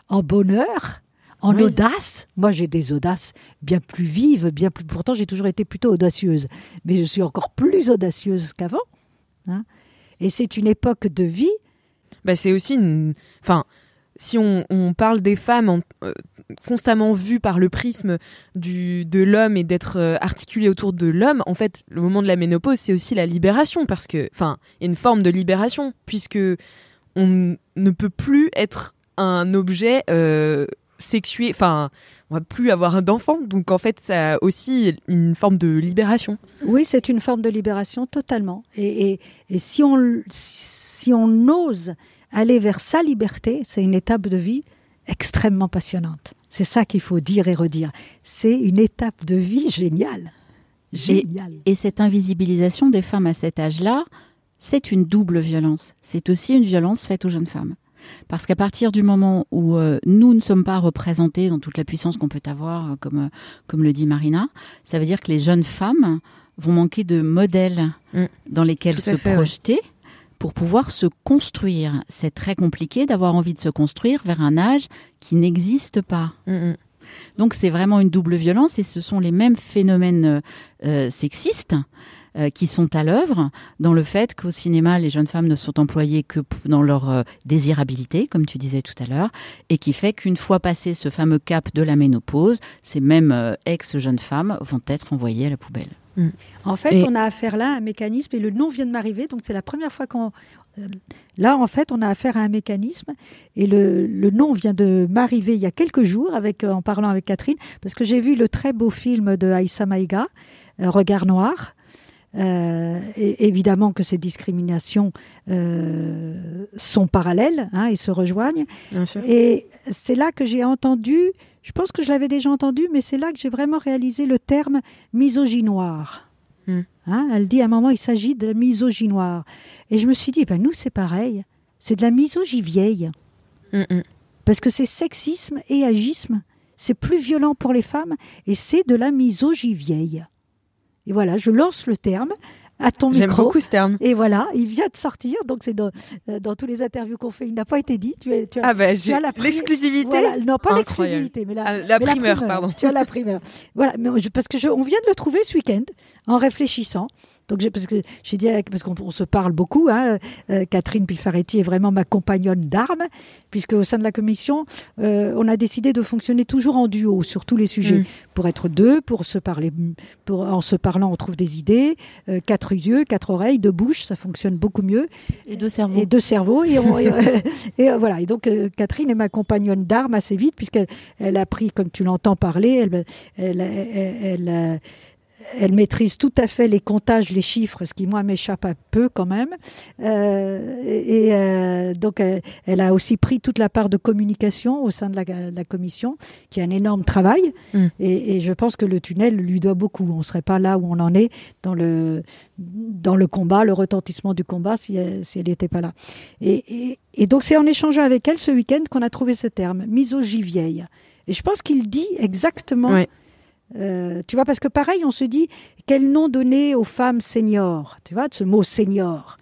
en bonheur, en audace. Moi, j'ai des audaces bien plus vives, bien plus. Pourtant, j'ai toujours été plutôt audacieuse, mais je suis encore plus audacieuse qu'avant. Hein. Et c'est une époque de vie. Bah, c'est aussi une. Enfin, si on, parle des femmes euh, constamment vues par le prisme du, de l'homme et d'être euh, articulées autour de l'homme, en fait, le moment de la ménopause, c'est aussi la libération, parce que, enfin, y a une forme de libération, puisque on ne peut plus être un objet euh, sexué, enfin, on va plus avoir d'enfants, donc en fait, ça a aussi une forme de libération. Oui, c'est une forme de libération totalement. Et, et si on si on ose aller vers sa liberté, c'est une étape de vie extrêmement passionnante. C'est ça qu'il faut dire et redire. C'est une étape de vie géniale. Géniale. Et, cette invisibilisation des femmes à cet âge-là, c'est une double violence. C'est aussi une violence faite aux jeunes femmes. Parce qu'à partir du moment où euh, nous ne sommes pas représentés dans toute la puissance qu'on peut avoir, euh, comme, euh, comme le dit Marina, ça veut dire que les jeunes femmes vont manquer de modèles mm. dans lesquels se projeter pour pouvoir se construire. C'est très compliqué d'avoir envie de se construire vers un âge qui n'existe pas. Mm, mm. Donc c'est vraiment une double violence et ce sont les mêmes phénomènes euh, euh, sexistes euh, qui sont à l'œuvre dans le fait qu'au cinéma, les jeunes femmes ne sont employées que dans leur désirabilité, comme tu disais tout à l'heure, et qui fait qu'une fois passé ce fameux cap de la ménopause, ces mêmes ex-jeunes femmes vont être envoyées à la poubelle. En fait, on a affaire là à un mécanisme, et le nom vient de m'arriver, donc c'est la première fois qu'on... Euh, là, en fait, on a affaire à un mécanisme, et le, le nom vient de m'arriver il y a quelques jours avec, en parlant avec Catherine, parce que j'ai vu le très beau film de Aïssa Maïga, Regard noir, euh, et évidemment que ces discriminations euh, sont parallèles hein, et se rejoignent. Et c'est là que j'ai entendu, je pense que je l'avais déjà entendu, mais c'est là que j'ai vraiment réalisé le terme misogynoire. Hmm. Hein, elle dit à un moment, il s'agit de misogynoire. Et je me suis dit, ben nous c'est pareil, c'est de la misogynie vieille. Hmm, hmm. Parce que c'est sexisme et agisme. C'est plus violent pour les femmes et c'est de la misogynie vieille. Et voilà, je lance le terme à ton micro. J'aime beaucoup ce terme. Et voilà, il vient de sortir, donc c'est dans, euh, dans tous les interviews qu'on fait, il n'a pas été dit. Tu, as, ah ben, j'ai l'exclusivité. non, pas l'exclusivité, mais la, ah, la, primeur, pardon. Tu as la primeur. voilà, mais parce que je, on vient de le trouver ce week-end en réfléchissant. Donc parce que j'ai dit parce qu'on se parle beaucoup. Hein, euh, Catherine Pifaretti est vraiment ma compagnonne d'armes, puisque au sein de la commission, euh, on a décidé de fonctionner toujours en duo sur tous les sujets, mm. pour être deux, pour se parler. Pour, en se parlant, on trouve des idées. Euh, quatre yeux, quatre oreilles, deux bouches, ça fonctionne beaucoup mieux. Et deux cerveaux. Et deux cerveaux. Et, et, voilà. Et donc Catherine est ma compagnonne d'armes assez vite, puisqu'elle elle a pris, comme tu l'entends parler, elle, elle, elle, elle elle maîtrise tout à fait les comptages, les chiffres, ce qui moi m'échappe un peu quand même. Euh, et euh, donc elle, a aussi pris toute la part de communication au sein de la, commission, qui est un énorme travail. Mm. Et, je pense que le tunnel lui doit beaucoup. On ne serait pas là où on en est dans le dans le combat, le retentissement du combat, si, elle n'était pas là. Et, donc c'est en échangeant avec elle ce week-end qu'on a trouvé ce terme, misogynie vieille. Et je pense qu'il dit exactement. Euh, tu vois, parce que pareil, on se dit quel nom donner aux femmes seniors, tu vois, de ce mot senior?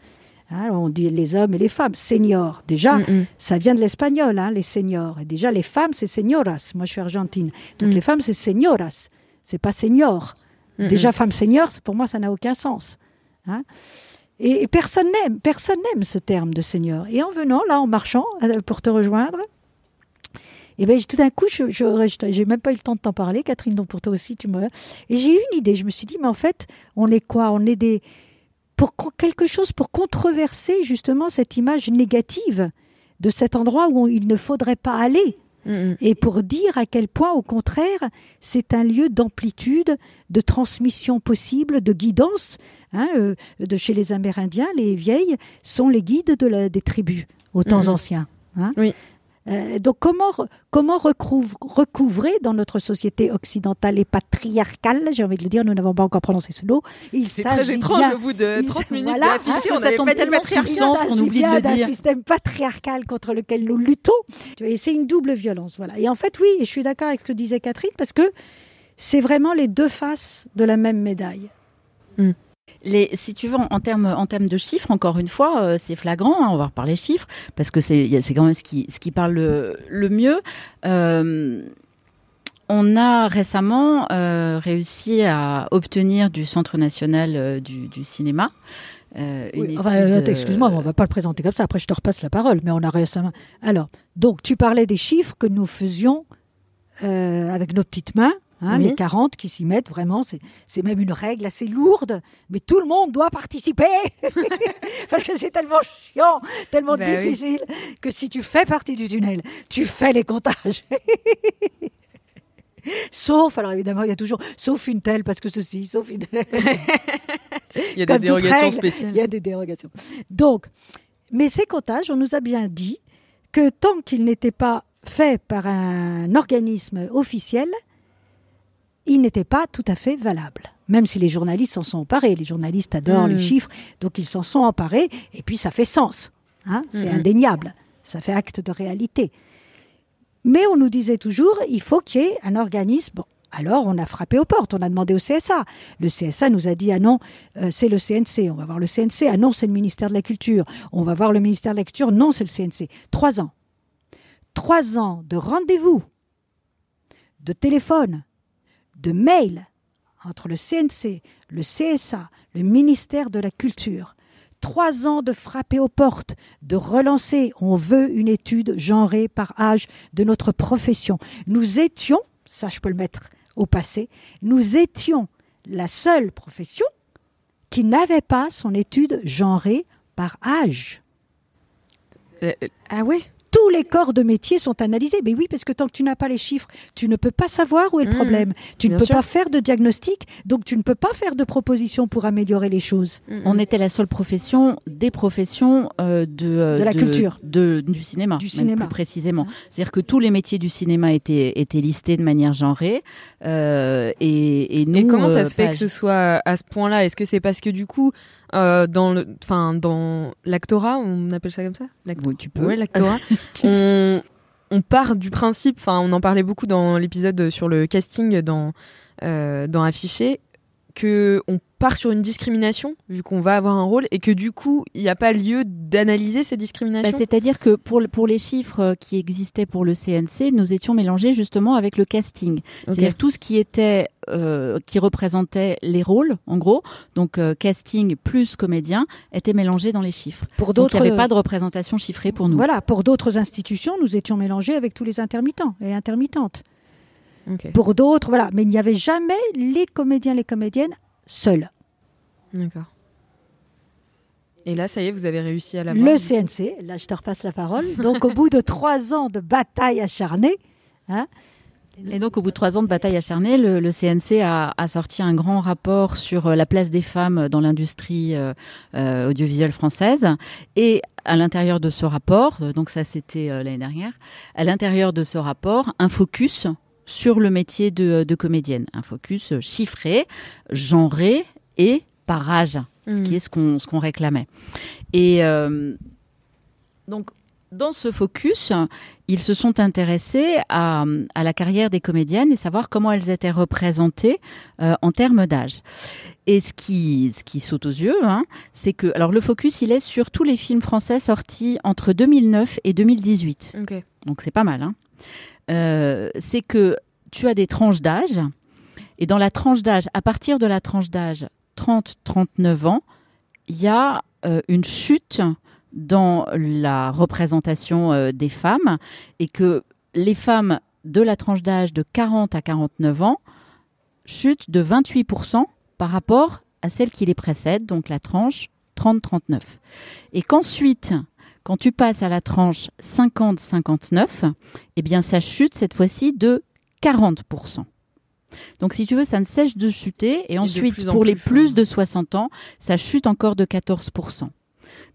Hein, on dit les hommes et les femmes, seniors. Déjà, mm, mm. ça vient de l'espagnol, hein, les seniors. Et déjà, les femmes, c'est señoras. Moi, je suis argentine. Donc, mm. les femmes, c'est señoras. C'est pas senior. Déjà, femme senior, pour moi, ça n'a aucun sens. Hein. Et, personne n'aime, personne n'aime ce terme de senior. Et en venant, là, en marchant, euh, pour te rejoindre, et ben tout d'un coup, je j'ai même pas eu le temps de t'en parler, Catherine, donc pour toi aussi, tu me. Et j'ai eu une idée. Je me suis dit, mais en fait, on est quoi? On est des pour quelque chose pour controverser justement cette image négative de cet endroit où il ne faudrait pas aller. Et pour dire à quel point, au contraire, c'est un lieu d'amplitude, de transmission possible, de guidance. Hein, euh, de chez les Amérindiens, les vieilles sont les guides de la, des tribus aux temps anciens. Hein. Oui. Euh, donc comment, comment recouvrer dans notre société occidentale et patriarcale, j'ai envie de le dire, nous n'avons pas encore prononcé ce mot. C'est très étrange au bout de 30 minutes voilà, d'afficher, on n'avait pas dit patriarcat. On oublie de le d'un système patriarcal contre lequel nous luttons. Et c'est une double violence. Voilà. Et en fait, oui, je suis d'accord avec ce que disait Catherine, parce que c'est vraiment les deux faces de la même médaille. Hmm si tu veux, en termes en de chiffres, encore une fois, euh, c'est flagrant. Hein, on va reparler chiffres parce que c'est quand même ce qui ce qui parle le, mieux. Euh, on a récemment euh, réussi à obtenir du Centre national du, cinéma. excuse-moi, on va pas le présenter comme ça. Après, je te repasse la parole. Mais on a récemment. Alors, donc, tu parlais des chiffres que nous faisions avec nos petites mains. Hein, les 40 qui s'y mettent, vraiment, c'est même une règle assez lourde, mais tout le monde doit participer parce que c'est tellement chiant, tellement ben difficile que si tu fais partie du tunnel, tu fais les comptages. sauf, alors évidemment, il y a toujours, sauf une telle, parce que ceci, sauf une telle. il y a des dérogations spéciales. Il y a des dérogations. Donc, mais ces comptages, on nous a bien dit que tant qu'ils n'étaient pas faits par un organisme officiel, il n'était pas tout à fait valable. Même si les journalistes s'en sont emparés. Les journalistes adorent les mm. chiffres, donc ils s'en sont emparés, et puis ça fait sens. Hein C'est indéniable. Ça fait acte de réalité. Mais on nous disait toujours, il faut qu'il y ait un organisme. Bon, alors on a frappé aux portes, on a demandé au CSA. Le CSA nous a dit ah non, euh, c'est le CNC. On va voir le CNC. Ah non, c'est le ministère de la Culture. On va voir le ministère de la Culture. Non, c'est le CNC. Trois ans. Trois ans de rendez-vous, de téléphone, de mails entre le CNC, le CSA, le ministère de la Culture. Trois ans de frapper aux portes, de relancer. On veut une étude genrée par âge de notre profession. Nous étions, ça je peux le mettre au passé, nous étions la seule profession qui n'avait pas son étude genrée par âge. Euh, ah ouais tous les corps de métier sont analysés. Mais oui, parce que tant que tu n'as pas les chiffres, tu ne peux pas savoir où est le Mmh, problème. Tu ne peux sûr. pas faire de diagnostic, donc tu ne peux pas faire de propositions pour améliorer les choses. On était la seule profession des professions euh, de, euh, De la culture. de- du cinéma, Du cinéma. plus précisément. C'est-à-dire que tous les métiers du cinéma étaient, étaient listés de manière genrée. euh, et, et nous, Et comment ça euh, se fait que ce soit à ce point-là? Est-ce que c'est parce que du coup, euh, dans le, enfin, dans l'actorat, on appelle ça comme ça? Oui, tu peux. Ouais, l'actorat. on, on part du principe, enfin, on en parlait beaucoup dans l'épisode sur le casting dans euh, dans Affiché, que on part sur une discrimination vu qu'on va avoir un rôle et que du coup, il n'y a pas lieu d'analyser ces Bah, discriminations. C'est-à-dire que pour, le- pour les chiffres euh, qui existaient pour le CNC, nous étions mélangés justement avec le casting. C'est-à-dire tout ce qui était, euh, qui représentait les rôles, en gros, donc euh, casting plus comédien, était mélangé dans les chiffres. Pour Donc il d'autres, n'y avait pas de représentation chiffrée pour nous. Voilà, pour d'autres institutions, nous étions mélangés avec tous les intermittents et intermittentes. Pour d'autres, voilà, mais il n'y avait jamais les comédiens, les comédiennes seuls. D'accord. Et là, ça y est, vous avez réussi à l'avoir. Le CNC, là je te repasse la parole. Donc au bout de trois ans de bataille acharnée, hein, Et donc, au bout de trois ans de bataille acharnée, le, le CNC a, a sorti un grand rapport sur euh, la place des femmes dans l'industrie euh, euh, audiovisuelle française. Et à l'intérieur de ce rapport, donc ça c'était euh, l'année dernière, à l'intérieur de ce rapport, un focus sur le métier de, de comédienne. Un focus euh, chiffré, genré et par âge, ce qui est ce qu'on qu'on réclamait. Et euh, donc, dans ce focus, ils se sont intéressés à, à la carrière des comédiennes et savoir comment elles étaient représentées euh, en termes d'âge. Et ce qui, ce qui saute aux yeux, hein, c'est que alors le focus, il est sur tous les films français sortis entre 2009 et 2018. Ok. Donc c'est pas mal. Hein. Euh, c'est que tu as des tranches d'âge et dans la tranche d'âge, à partir de la tranche d'âge 30-39 ans, il y a euh, une chute dans la représentation euh, des femmes et que les femmes de la tranche d'âge de 40 à 49 ans chutent de 28% par rapport à celle qui les précède, donc la tranche 30-39. Et qu'ensuite, quand tu passes à la tranche 50-59, eh bien ça chute cette fois-ci de 40%. Donc si tu veux, ça ne cesse de chuter. Et ensuite, en pour les plus, plus hein. de 60 ans, ça chute encore de 14%.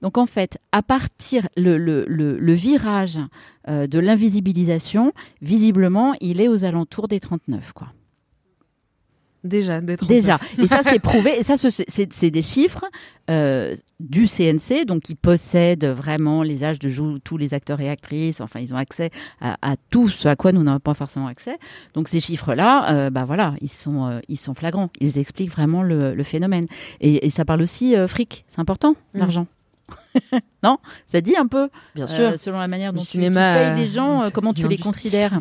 Donc en fait, à partir le, le, le, le virage euh, de l'invisibilisation, visiblement, il est aux alentours des 39, quoi. Déjà, d'être. Déjà. Et ça, c'est prouvé. Et ça, ce- c'est des chiffres euh, du CNC, donc qui possèdent vraiment les âges de tous les acteurs et actrices. Enfin, ils ont accès à, à tout ce à quoi nous n'avons pas forcément accès. Donc ces chiffres-là, euh, bah voilà, ils sont, euh, ils sont flagrants. Ils expliquent vraiment le, le phénomène. Et, et ça parle aussi euh, fric. C'est important, Mm. l'argent. non, ça dit un peu. Bien euh, sûr. selon la manière Le dont tu- cinéma, tu, payes les gens, euh, comment tu les considères.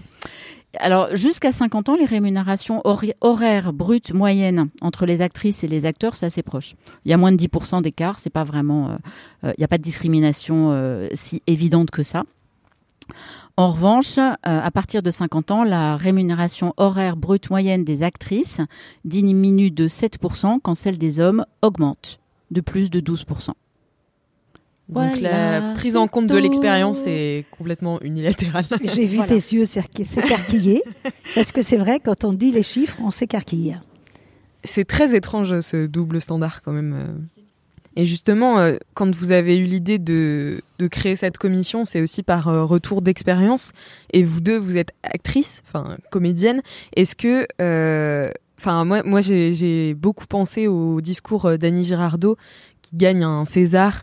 Alors, jusqu'à 50 ans, les rémunérations horaires brutes moyennes entre les actrices et les acteurs, c'est assez proche. Il y a moins de 10% d'écart, c'est pas vraiment, euh, euh, il n'y a pas de discrimination euh, si évidente que ça. En revanche, à partir de 50 ans, la rémunération horaire brute moyenne des actrices diminue de 7% quand celle des hommes augmente de plus de 12%. Donc Voilà, la prise en compte de l'expérience est complètement unilatérale. j'ai vu Voilà. tes yeux s'écarqui- s'écarquiller, parce que c'est vrai, quand on dit les chiffres, on s'écarquille. C'est très étrange ce double standard quand même. Et justement, euh, quand vous avez eu l'idée de, de créer cette commission, c'est aussi par euh, retour d'expérience. Et vous deux, vous êtes actrice, enfin comédienne. Est-ce que, euh, enfin moi, moi j'ai beaucoup pensé au discours d'Annie Girardot qui gagne un César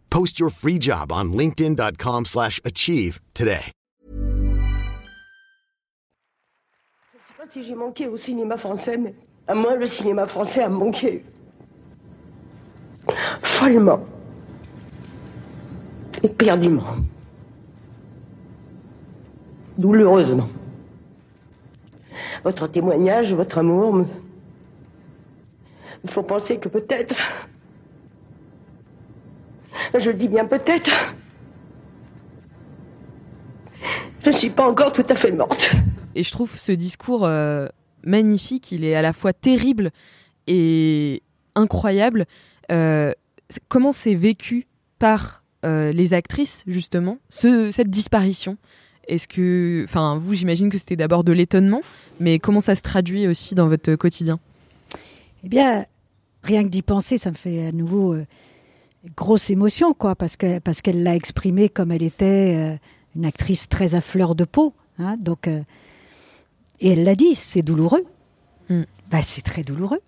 Post your free job on linkedin.com/achieve slash achieve today. Je sais pas si j'ai manqué au cinéma français, mais à moi, le cinéma français a manqué. follement, éperdument, douloureusement. Votre témoignage, votre amour me, me font penser que peut-être, je le dis bien peut-être, je ne suis pas encore tout à fait morte. Et je trouve ce discours euh, magnifique, il est à la fois terrible et incroyable. Euh, comment c'est vécu par euh, les actrices, justement, ce, cette disparition? Est-ce que, enfin, vous, j'imagine que c'était d'abord de l'étonnement, mais comment ça se traduit aussi dans votre quotidien? Eh bien, rien que d'y penser, ça me fait à nouveau grosse émotion, quoi, parce que parce qu'elle l'a exprimé comme elle était une actrice très à fleur de peau. Hein, donc, euh, et elle l'a dit, c'est douloureux. Mm. Bah, c'est très douloureux.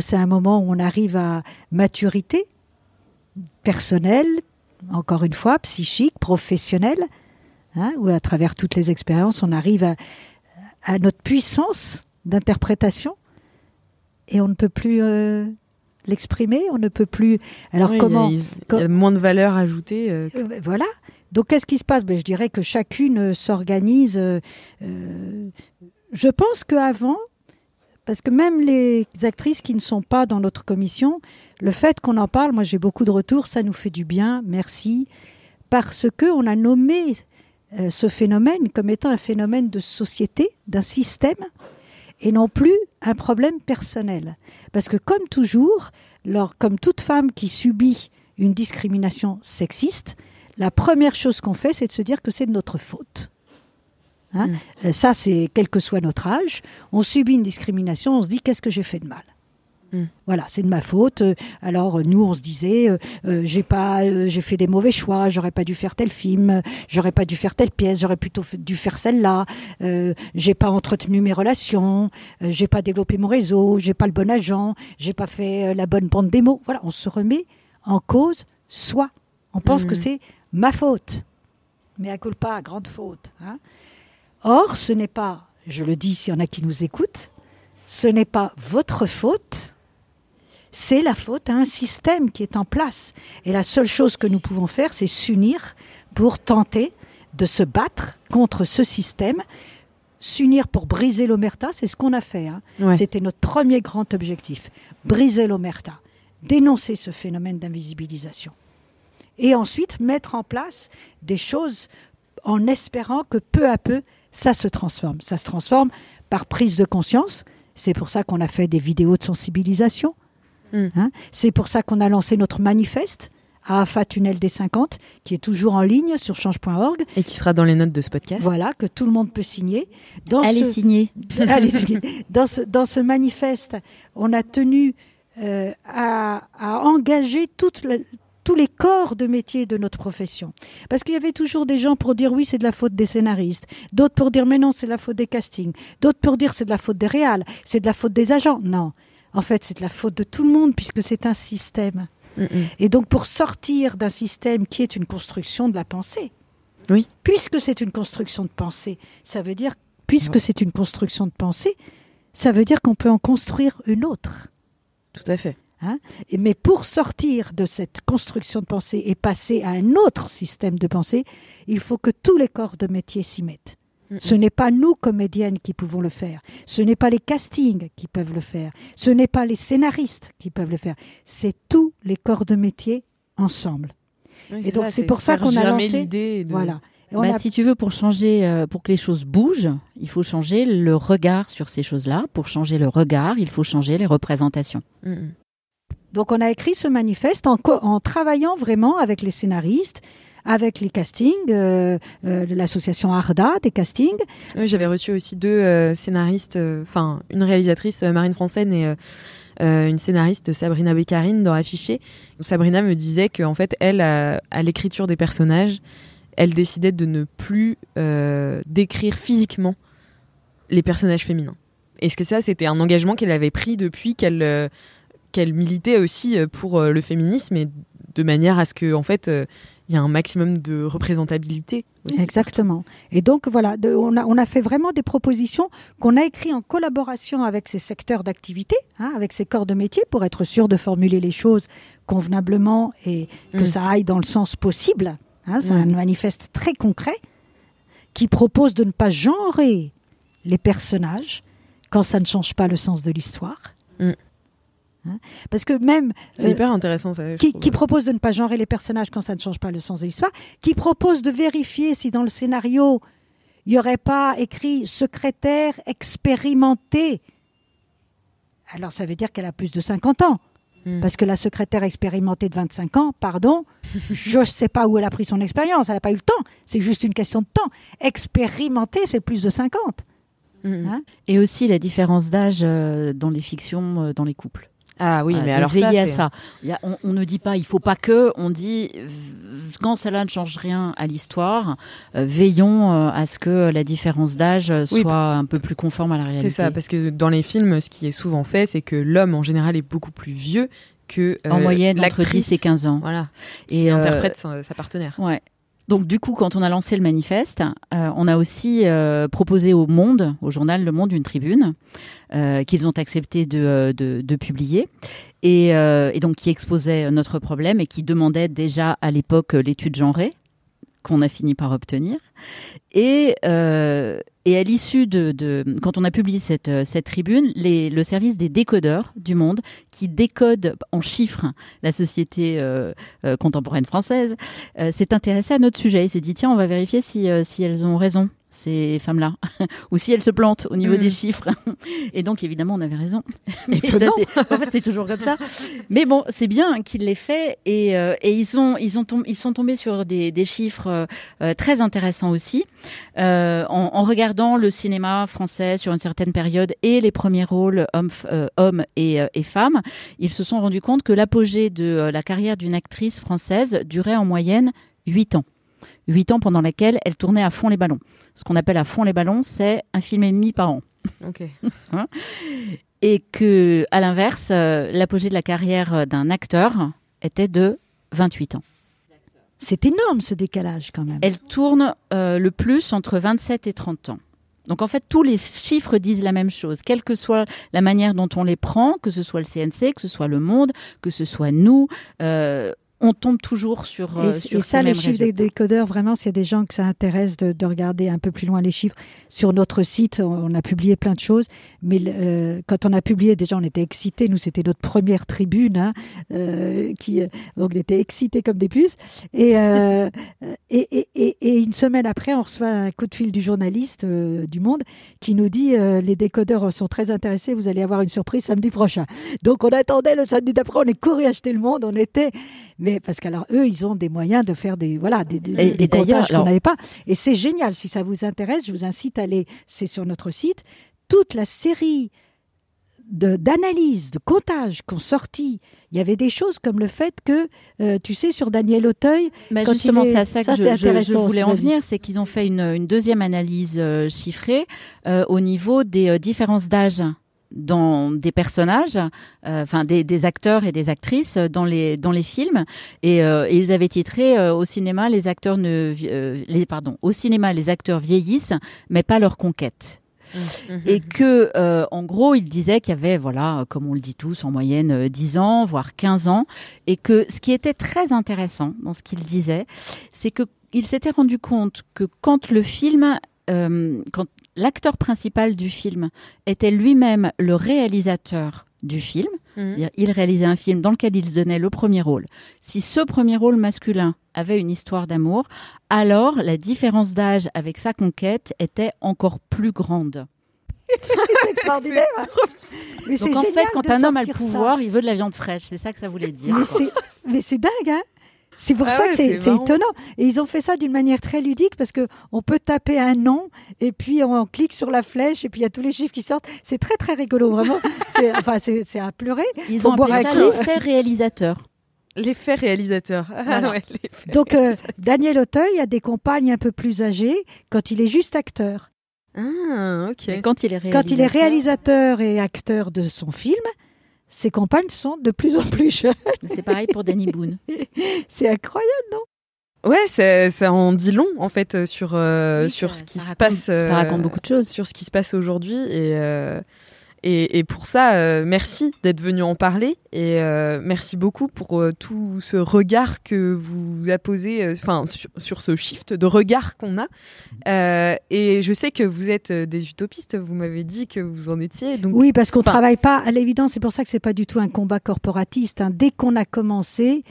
C'est un moment où on arrive à maturité personnelle, encore une fois, psychique, professionnelle, hein, où à travers toutes les expériences, on arrive à, à notre puissance d'interprétation et on ne peut plus euh, l'exprimer, on ne peut plus. Alors comment il y, a, moins de valeur ajoutée. Euh. voilà. Donc qu'est-ce qui se passe? Ben, Je dirais que chacune euh, s'organise. Euh, euh, je pense qu'avant, parce que même les actrices qui ne sont pas dans notre commission, le fait qu'on en parle, moi j'ai beaucoup de retours, ça nous fait du bien, merci, parce qu'on a nommé ce phénomène comme étant un phénomène de société, d'un système, et non plus un problème personnel. Parce que comme toujours, comme toute femme qui subit une discrimination sexiste, la première chose qu'on fait, c'est de se dire que c'est de notre faute. Hein? Mm. euh, Ça, c'est quel que soit notre âge. On subit une discrimination, on se dit qu'est-ce que j'ai fait de mal? Mm. Voilà, c'est de ma faute. Alors nous, on se disait, euh, euh, j'ai pas, j'ai fait des mauvais choix. J'aurais pas dû faire tel film. J'aurais pas dû faire telle pièce. J'aurais plutôt dû faire celle-là. j'ai pas entretenu mes relations. j'ai pas développé mon réseau. J'ai pas le bon agent. J'ai pas fait la bonne bande démo. Voilà, on se remet en cause soi. On pense que mm. c'est ma faute. Mais à culpa, grande faute. Hein. Or, ce n'est pas, je le dis s'il y en a qui nous écoutent, ce n'est pas votre faute, c'est la faute à un système qui est en place. Et la seule chose que nous pouvons faire, c'est s'unir pour tenter de se battre contre ce système. S'unir pour briser l'omerta, c'est ce qu'on a fait. Hein. C'était notre premier grand objectif. Briser l'omerta. Dénoncer ce phénomène d'invisibilisation et ensuite mettre en place des choses en espérant que peu à peu, ça se transforme. Ça se transforme par prise de conscience. C'est pour ça qu'on a fait des vidéos de sensibilisation. Hmm. Hein. C'est pour ça qu'on a lancé notre manifeste à AFA Tunnel des 50, qui est toujours en ligne sur change.org. Et qui sera dans les notes de ce podcast. Voilà, que tout le monde peut signer. Dans Allez ce... signer. Allez signer. Dans ce, dans ce manifeste, on a tenu euh, à, à, engager toute la, tous les corps de métier de notre profession. Parce qu'il y avait toujours des gens pour dire oui, c'est de la faute des scénaristes, d'autres pour dire mais non, c'est de la faute des castings, d'autres pour dire c'est de la faute des réals, c'est de la faute des agents. Non, en fait, c'est de la faute de tout le monde puisque c'est un système. Et donc pour sortir d'un système qui est une construction de la pensée, oui. puisque c'est une construction de pensée, ça veut dire puisque c'est une construction de pensée, ça veut dire qu'on peut en construire une autre. Tout à fait. Hein? Mais pour sortir de cette construction de pensée et passer à un autre système de pensée, il faut que tous les corps de métier s'y mettent. Ce n'est pas nous, comédiennes, qui pouvons le faire. Ce n'est pas les castings qui peuvent le faire. Ce n'est pas les scénaristes qui peuvent le faire. C'est tous les corps de métier ensemble. et donc c'est pour ça qu'on a lancé. De... Voilà. Bah, Si tu veux, pour changer, euh, pour que les choses bougent, il faut changer le regard sur ces choses-là. Pour changer le regard, il faut changer les représentations. Donc on a écrit ce manifeste en, en travaillant vraiment avec les scénaristes, avec les castings, euh, euh, l'association Arda des castings. J'avais reçu aussi deux euh, scénaristes, enfin une réalisatrice Marine Française et une scénariste Sabrina Beccarine dans Affiché. Sabrina me disait qu'en fait elle, à, l'écriture des personnages, elle décidait de ne plus décrire physiquement les personnages féminins. Est-ce que ça, c'était un engagement qu'elle avait pris depuis qu'elle qu'elle militait aussi pour le féminisme et de manière à ce que en fait il y a un maximum de représentabilité. Aussi. Exactement. Et donc voilà, de, on, a, on a fait vraiment des propositions qu'on a écrites en collaboration avec ces secteurs d'activité, hein, avec ces corps de métier, pour être sûr de formuler les choses convenablement et que Mm. ça aille dans le sens possible. Hein, c'est Mm. un manifeste très concret qui propose de ne pas genrer les personnages quand ça ne change pas le sens de l'histoire. Mm. Hein, Parce que même C'est euh, hyper intéressant ça. qui, propose de ne pas genrer les personnages quand ça ne change pas le sens de l'histoire, qui propose de vérifier si dans le scénario, il n'y aurait pas écrit secrétaire expérimenté. Alors ça veut dire qu'elle a plus de 50 ans. Hmm. Parce que la secrétaire expérimentée de 25 ans, pardon, je ne sais pas où elle a pris son expérience, elle n'a pas eu le temps, c'est juste une question de temps. Expérimentée, c'est plus de 50. Mm. Hein? Et aussi la différence d'âge euh, dans les fictions, euh, dans les couples. Ah oui, Voilà, mais alors ça, à ça. Il y a- on, on ne dit pas il faut pas que, on dit euh, quand cela ne change rien à l'histoire, euh, veillons euh, à ce que la différence d'âge euh, Oui, soit un peu plus conforme à la réalité. C'est ça, parce que dans les films, ce qui est souvent fait, c'est que l'homme en général est beaucoup plus vieux que euh, en moyenne entre l'actrice 10 et 15 ans. Voilà, qui Et, euh, interprète sa, sa partenaire. Ouais. Donc du coup, quand on a lancé le manifeste, euh, on a aussi euh, proposé au Monde, au journal Le Monde, une tribune euh, qu'ils ont accepté de, de, publier et, et donc qui exposait notre problème et qui demandait déjà à l'époque l'étude genrée qu'on a fini par obtenir. Et, euh, et à l'issue de, de- Quand on a publié cette, euh, cette tribune, le service des décodeurs du monde, qui décode en chiffres la société euh, contemporaine française, s'est intéressé à notre sujet. Il s'est dit, tiens, on va vérifier si, si elles ont raison, ces femmes-là, ou si elles se plantent au niveau des chiffres. Et donc, évidemment, on avait raison. Mais ça, en fait, c'est toujours comme ça. Mais bon, c'est bien qu'il l'ait fait. Et, euh, et ils, ont, ils, ont tom- ils sont tombés sur des, des chiffres euh, euh, très intéressants aussi. Euh, en, en regardant le cinéma français sur une certaine période et les premiers rôles hommes, hommes et, et femmes, ils se sont rendus compte que l'apogée de la carrière d'une actrice française durait en moyenne 8 ans. 8 ans pendant lesquels elle tournait à fond les ballons. Ce qu'on appelle à fond les ballons, c'est un film et demi par an. Ok. Hein et que, à l'inverse, euh, l'apogée de la carrière d'un acteur était de 28 ans. C'est énorme ce décalage quand même. Elle tourne euh, le plus entre 27 et 30 ans. Donc en fait, tous les chiffres disent la même chose, quelle que soit la manière dont on les prend, que ce soit le CNC, que ce soit le Monde, que ce soit nous, euh, on tombe toujours sur, euh, Et, sur et ça, les chiffres des décodeurs, vraiment, a des gens que ça intéresse de, de regarder un peu plus loin les chiffres, sur notre site, on, a publié plein de choses. Mais euh, quand on a publié, déjà, on était excités. Nous, c'était notre première tribune, hein, euh, qui, euh, donc on était excités comme des puces. Et, euh, et, et, et, et une semaine après, on reçoit un coup de fil du journaliste euh, du Monde qui nous dit euh, les décodeurs sont très intéressés. Vous allez avoir une surprise samedi prochain. Donc on attendait le samedi d'après. On est couru acheter le Monde. On était, mais parce qu'alors eux, ils ont des moyens de faire des voilà des, des, Et- des et d'ailleurs, comptages qu'on n'avait pas. Et c'est génial. Si ça vous intéresse, je vous incite à aller. C'est sur notre site toute la série de- d'analyses, de, comptages qu'ont sorti. Il y avait des choses comme le fait que, euh, tu sais, sur Daniel Auteuil, Bah, quand justement, c'est à ça que ça, je, je- voulais en venir, c'est qu'ils ont fait une, une deuxième analyse euh, chiffrée euh, au niveau des euh, différences d'âge dans des personnages, euh, enfin des, des acteurs et des actrices dans les dans les films, et, euh, et ils avaient titré euh, au cinéma les acteurs ne les pardon au cinéma les acteurs vieillissent mais pas leur conquête. Et que, euh, en gros, il disait qu'il y avait, voilà, comme on le dit tous, en moyenne euh, 10 ans, voire 15 ans. Et que ce qui était très intéressant dans ce qu'il disait, c'est que il s'était rendu compte que quand le film, euh, quand l'acteur principal du film était lui-même le réalisateur du film, c'est-à-dire, il réalisait un film dans lequel il se donnait le premier rôle. Si ce premier rôle masculin avait une histoire d'amour, alors la différence d'âge avec sa conquête était encore plus grande. c'est extraordinaire. Mais c'est Donc en fait, quand un homme a le ça. pouvoir, il veut de la viande fraîche. C'est ça que ça voulait dire. Mais quoi. c'est, mais c'est dingue, hein c'est pour Ah ça ouais, que c'est, étonnant. Et ils ont fait ça d'une manière très ludique parce que on peut taper un nom et puis on clique sur la flèche et puis il y a tous les chiffres qui sortent. C'est très très rigolo, vraiment. c'est, enfin, c'est, c'est à pleurer. Ils Faut ont boire appelé un ça l'effet réalisateur. L'effet réalisateur. Ah Voilà. ouais, l'effet Donc, euh, réalisateur. Daniel Auteuil a des compagnes un peu plus âgées quand il est juste acteur. Ah, ok. Mais quand il est réalisateur, Quand il est réalisateur et acteur de son film, ses compagnes sont de plus en plus jeunes. c'est pareil pour Danny Boone. C'est incroyable, non? Ouais, ça, ça en dit long en fait sur euh, sur ce qui se passe. ça raconte beaucoup de choses sur ce qui se passe aujourd'hui et euh, et, et, pour ça, euh, merci d'être venu en parler et euh, merci beaucoup pour euh, tout ce regard que vous apposez, enfin sur, sur, ce shift de regard qu'on a. et je sais que vous êtes des utopistes. Vous m'avez dit que vous en étiez. Donc oui, parce qu'on travaille pas à l'évidence. C'est pour ça que c'est pas du tout un combat corporatiste. Hein. Dès qu'on a commencé,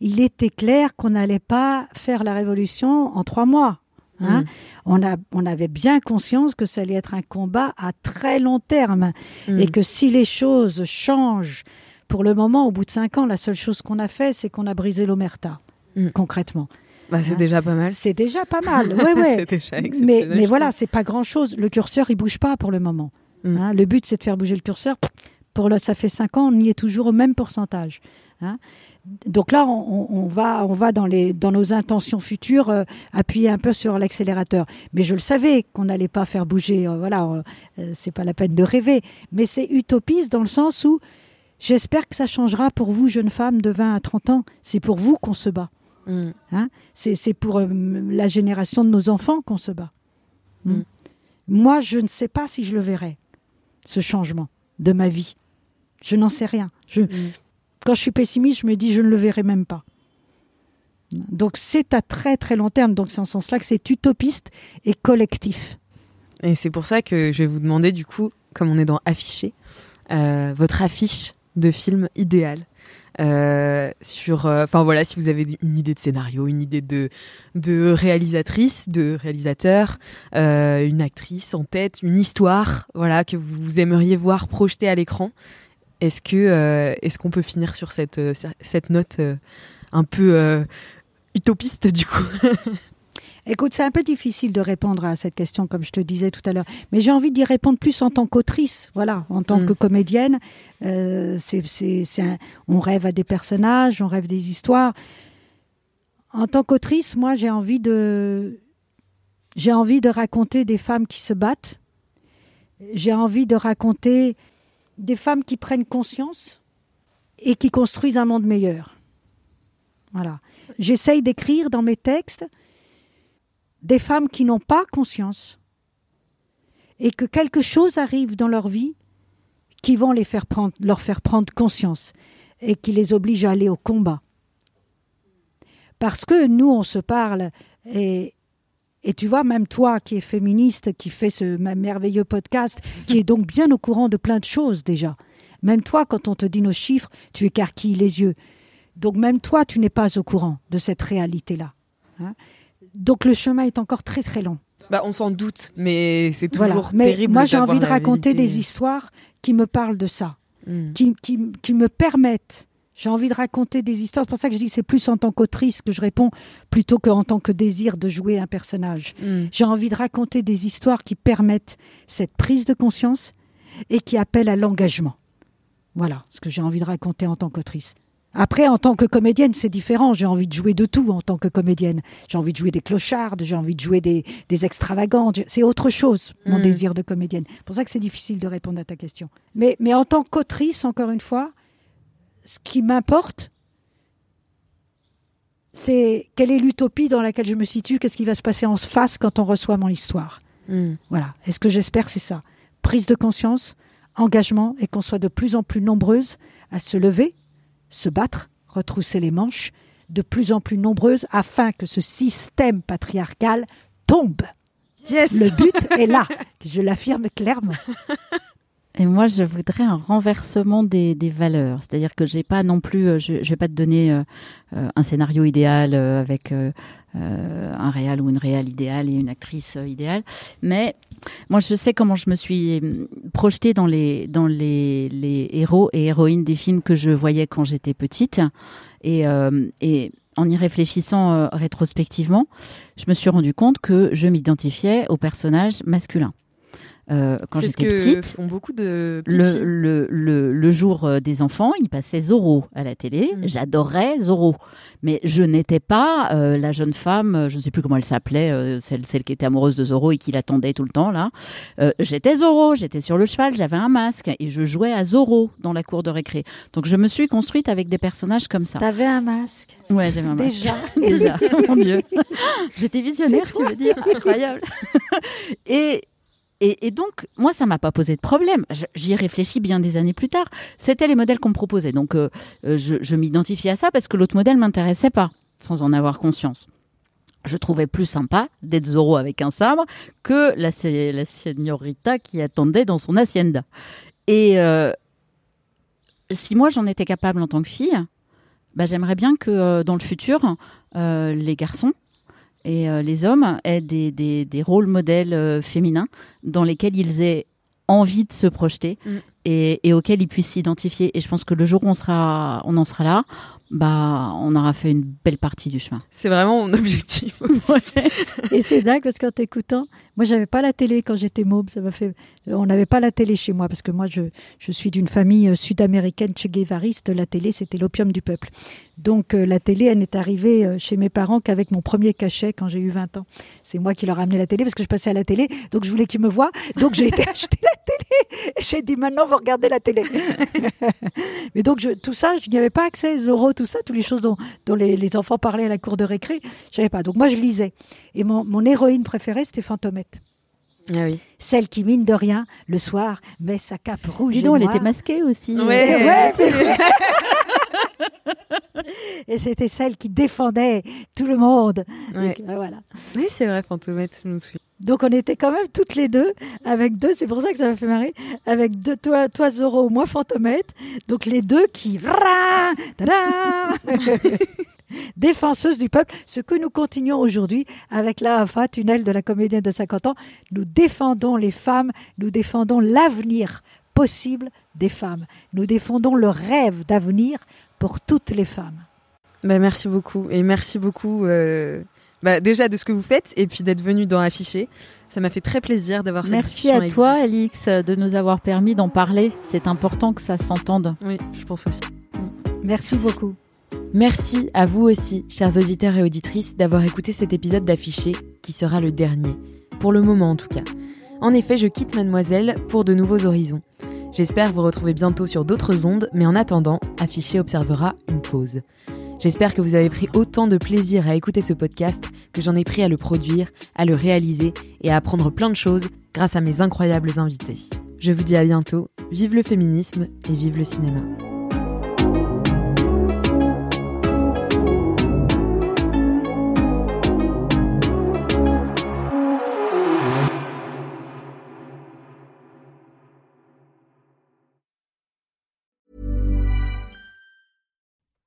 il était clair qu'on n'allait pas faire la révolution en trois mois. Hein mm. on, a, on avait bien conscience que ça allait être un combat à très long terme mm. et que si les choses changent, pour le moment, au bout de cinq ans, la seule chose qu'on a fait, c'est qu'on a brisé l'omerta, mm. concrètement. Bah, c'est hein déjà pas mal. C'est déjà pas mal, ouais, ouais. mais, mais voilà, c'est pas grand-chose. Le curseur, il bouge pas pour le moment. Hein le but, c'est de faire bouger le curseur. Pour le, ça fait cinq ans, on y est toujours au même pourcentage. Hein donc là, on, va, on va dans, les, dans nos intentions futures euh, appuyer un peu sur l'accélérateur. Mais je le savais qu'on n'allait pas faire bouger. Euh, voilà, euh, c'est pas la peine de rêver. Mais c'est utopiste dans le sens où j'espère que ça changera pour vous, jeunes femmes de 20 à 30 ans. C'est pour vous qu'on se bat. Mm. Hein? C'est pour la génération de nos enfants qu'on se bat. Mm. Mm. Moi, je ne sais pas si je le verrai, ce changement de ma vie. Je n'en sais rien. Je, quand je suis pessimiste, je me dis je ne le verrai même pas. Donc c'est à très très long terme. Donc c'est en ce sens-là que c'est utopiste et collectif. Et c'est pour ça que je vais vous demander du coup, comme on est dans afficher, euh, votre affiche de film idéal. Euh, sur, euh, enfin voilà, si vous avez une idée de scénario, une idée de de réalisatrice, de réalisateur, une actrice en tête, une histoire, voilà que vous aimeriez voir projetée à l'écran, est-ce que euh, est-ce qu'on peut finir sur cette euh, cette note euh, un peu utopiste du coup? Écoute, c'est un peu difficile de répondre à cette question, comme je te disais tout à l'heure. Mais j'ai envie d'y répondre plus en tant qu'autrice, voilà, en tant mm. que comédienne. c'est, on rêve à des personnages, on rêve des histoires. En tant qu'autrice, moi, j'ai envie de, j'ai envie de raconter des femmes qui se battent. J'ai envie de raconter des femmes qui prennent conscience et qui construisent un monde meilleur. Voilà. J'essaye d'écrire dans mes textes des femmes qui n'ont pas conscience et que quelque chose arrive dans leur vie qui vont leur faire prendre conscience et qui les oblige à aller au combat. Parce que nous, on se parle et, et tu vois, même toi qui es féministe, qui fait ce merveilleux podcast, qui est donc bien au courant de plein de choses déjà. Même toi, quand on te dit nos chiffres, tu écarquilles les yeux. Donc même toi, tu n'es pas au courant de cette réalité-là. Hein. donc le chemin est encore très très long. Bah, on s'en doute, mais c'est toujours mais terrible. Moi, j'ai envie de raconter des histoires qui me parlent de ça, hmm. qui, qui, qui me permettent j'ai envie de raconter des histoires. C'est pour ça que je dis que c'est plus en tant qu'autrice que je réponds plutôt qu'en tant que désir de jouer un personnage. Hmm. J'ai envie de raconter des histoires qui permettent cette prise de conscience et qui appellent à l'engagement. Voilà ce que j'ai envie de raconter en tant qu'autrice. Après, en tant que comédienne, c'est différent. J'ai envie de jouer de tout en tant que comédienne. J'ai envie de jouer des clochards, j'ai envie de jouer des, des extravagantes. C'est autre chose, mon hmm. désir de comédienne. C'est pour ça que c'est difficile de répondre à ta question. Mais, mais en tant qu'autrice, encore une fois, ce qui m'importe, c'est quelle est l'utopie dans laquelle je me situe, qu'est-ce qui va se passer en face quand on reçoit mon histoire. Hmm. Voilà. Et ce que j'espère, c'est ça? Prise de conscience, engagement, et qu'on soit de plus en plus nombreuses à se lever, se battre, retrousser les manches, de plus en plus nombreuses afin que ce système patriarcal tombe. Le but est là, je l'affirme clairement. Et moi, je voudrais un renversement des, des valeurs. C'est-à-dire que j'ai pas non plus, euh, je, je vais pas te donner euh, euh, un scénario idéal avec un réal ou une réale idéale et une actrice idéale, mais moi, je sais comment je me suis projetée dans les dans les, les héros et héroïnes des films que je voyais quand j'étais petite, et, et en y réfléchissant rétrospectivement, je me suis rendu compte que je m'identifiais aux personnages masculins. Euh, quand j'étais petite. font beaucoup de petites Le, filles. le, le, le jour euh, des enfants, il passait Zorro à la télé. Mm. J'adorais Zorro. Mais je n'étais pas euh, la jeune femme, je ne sais plus comment elle s'appelait, euh, celle, celle qui était amoureuse de Zorro et qui l'attendait tout le temps là. Euh, j'étais Zorro, j'étais sur le cheval, j'avais un masque et je jouais à Zorro dans la cour de récré. Donc je me suis construite avec des personnages comme ça. T'avais un masque Ouais, j'avais un masque. Déjà. Déjà, mon Dieu. J'étais visionnaire, tu veux dire Incroyable. et, et, donc, moi, ça m'a pas posé de problème. J'y ai réfléchi bien des années plus tard. C'était les modèles qu'on me proposait. Donc, euh, euh, je, m'identifiais à ça parce que l'autre modèle m'intéressait pas, sans en avoir conscience. Je trouvais plus sympa d'être Zorro avec un sabre que la, la señorita qui attendait dans son hacienda. Et euh, si moi j'en étais capable en tant que fille, bah, j'aimerais bien que dans le futur, les garçons et euh, les hommes aient des, des, des rôles modèles euh, féminins dans lesquels ils aient envie de se projeter Mm. et, et auxquels ils puissent s'identifier. Et je pense que le jour où on, sera, on en sera là, bah, on aura fait une belle partie du chemin. C'est vraiment mon objectif. aussi. Et c'est dingue parce qu'en t'écoutant, moi j'avais pas la télé quand j'étais môme, ça m'a fait. On n'avait pas la télé chez moi parce que moi je, je suis d'une famille euh, sud-américaine che guevariste. La télé c'était l'opium du peuple. Donc euh, la télé elle n'est arrivée euh, chez mes parents qu'avec mon premier cachet quand j'ai eu 20 ans. C'est moi qui leur ai amené la télé parce que je passais à la télé, donc je voulais qu'ils me voient. Donc j'ai été acheter la télé. J'ai dit maintenant vous regardez la télé. Mais donc je, tout ça, je n'y avais pas accès. Zorro, tout ça, toutes les choses dont, dont les, les enfants parlaient à la cour de récré, je n'avais pas. Donc moi je lisais. Et mon, mon héroïne préférée, c'était Fantomette. Ah oui. Celle qui, mine de rien, le soir, met sa cape rouge Dis et donc, elle noire. était masquée aussi. Ouais, Et ouais, c'est- c'est vrai. Et c'était celle qui défendait tout le monde. Ouais. Et voilà. Oui, c'est vrai, Fantomette, je me souviens. Donc on était quand même toutes les deux avec deux, c'est pour ça que ça m'a fait marrer, avec deux, toi, toi Zorro, moi Fantomette, donc les deux qui défenseuses du peuple, ce que nous continuons aujourd'hui avec la AFA, tunnel de la comédienne de 50 ans, nous défendons les femmes, nous défendons l'avenir possible des femmes, nous défendons le rêve d'avenir pour toutes les femmes. Bah, merci beaucoup. Et merci beaucoup euh, bah, déjà de ce que vous faites et puis d'être venu dans Affiché. Ça m'a fait très plaisir d'avoir cette Merci à toi, Alix, de nous avoir permis d'en parler. C'est important que ça s'entende. vous. Oui, je pense aussi. Merci beaucoup. Merci à vous aussi, chers auditeurs et auditrices, d'avoir écouté cet épisode d'Affiché, qui sera le dernier. Pour le moment en tout cas. En effet, je quitte Mademoiselle pour de nouveaux horizons. J'espère vous retrouver bientôt sur d'autres ondes, mais en attendant, Affiché observera une pause. J'espère que vous avez pris autant de plaisir à écouter ce podcast que j'en ai pris à le produire, à le réaliser et à apprendre plein de choses grâce à mes incroyables invités. Je vous dis à bientôt, vive le féminisme et vive le cinéma.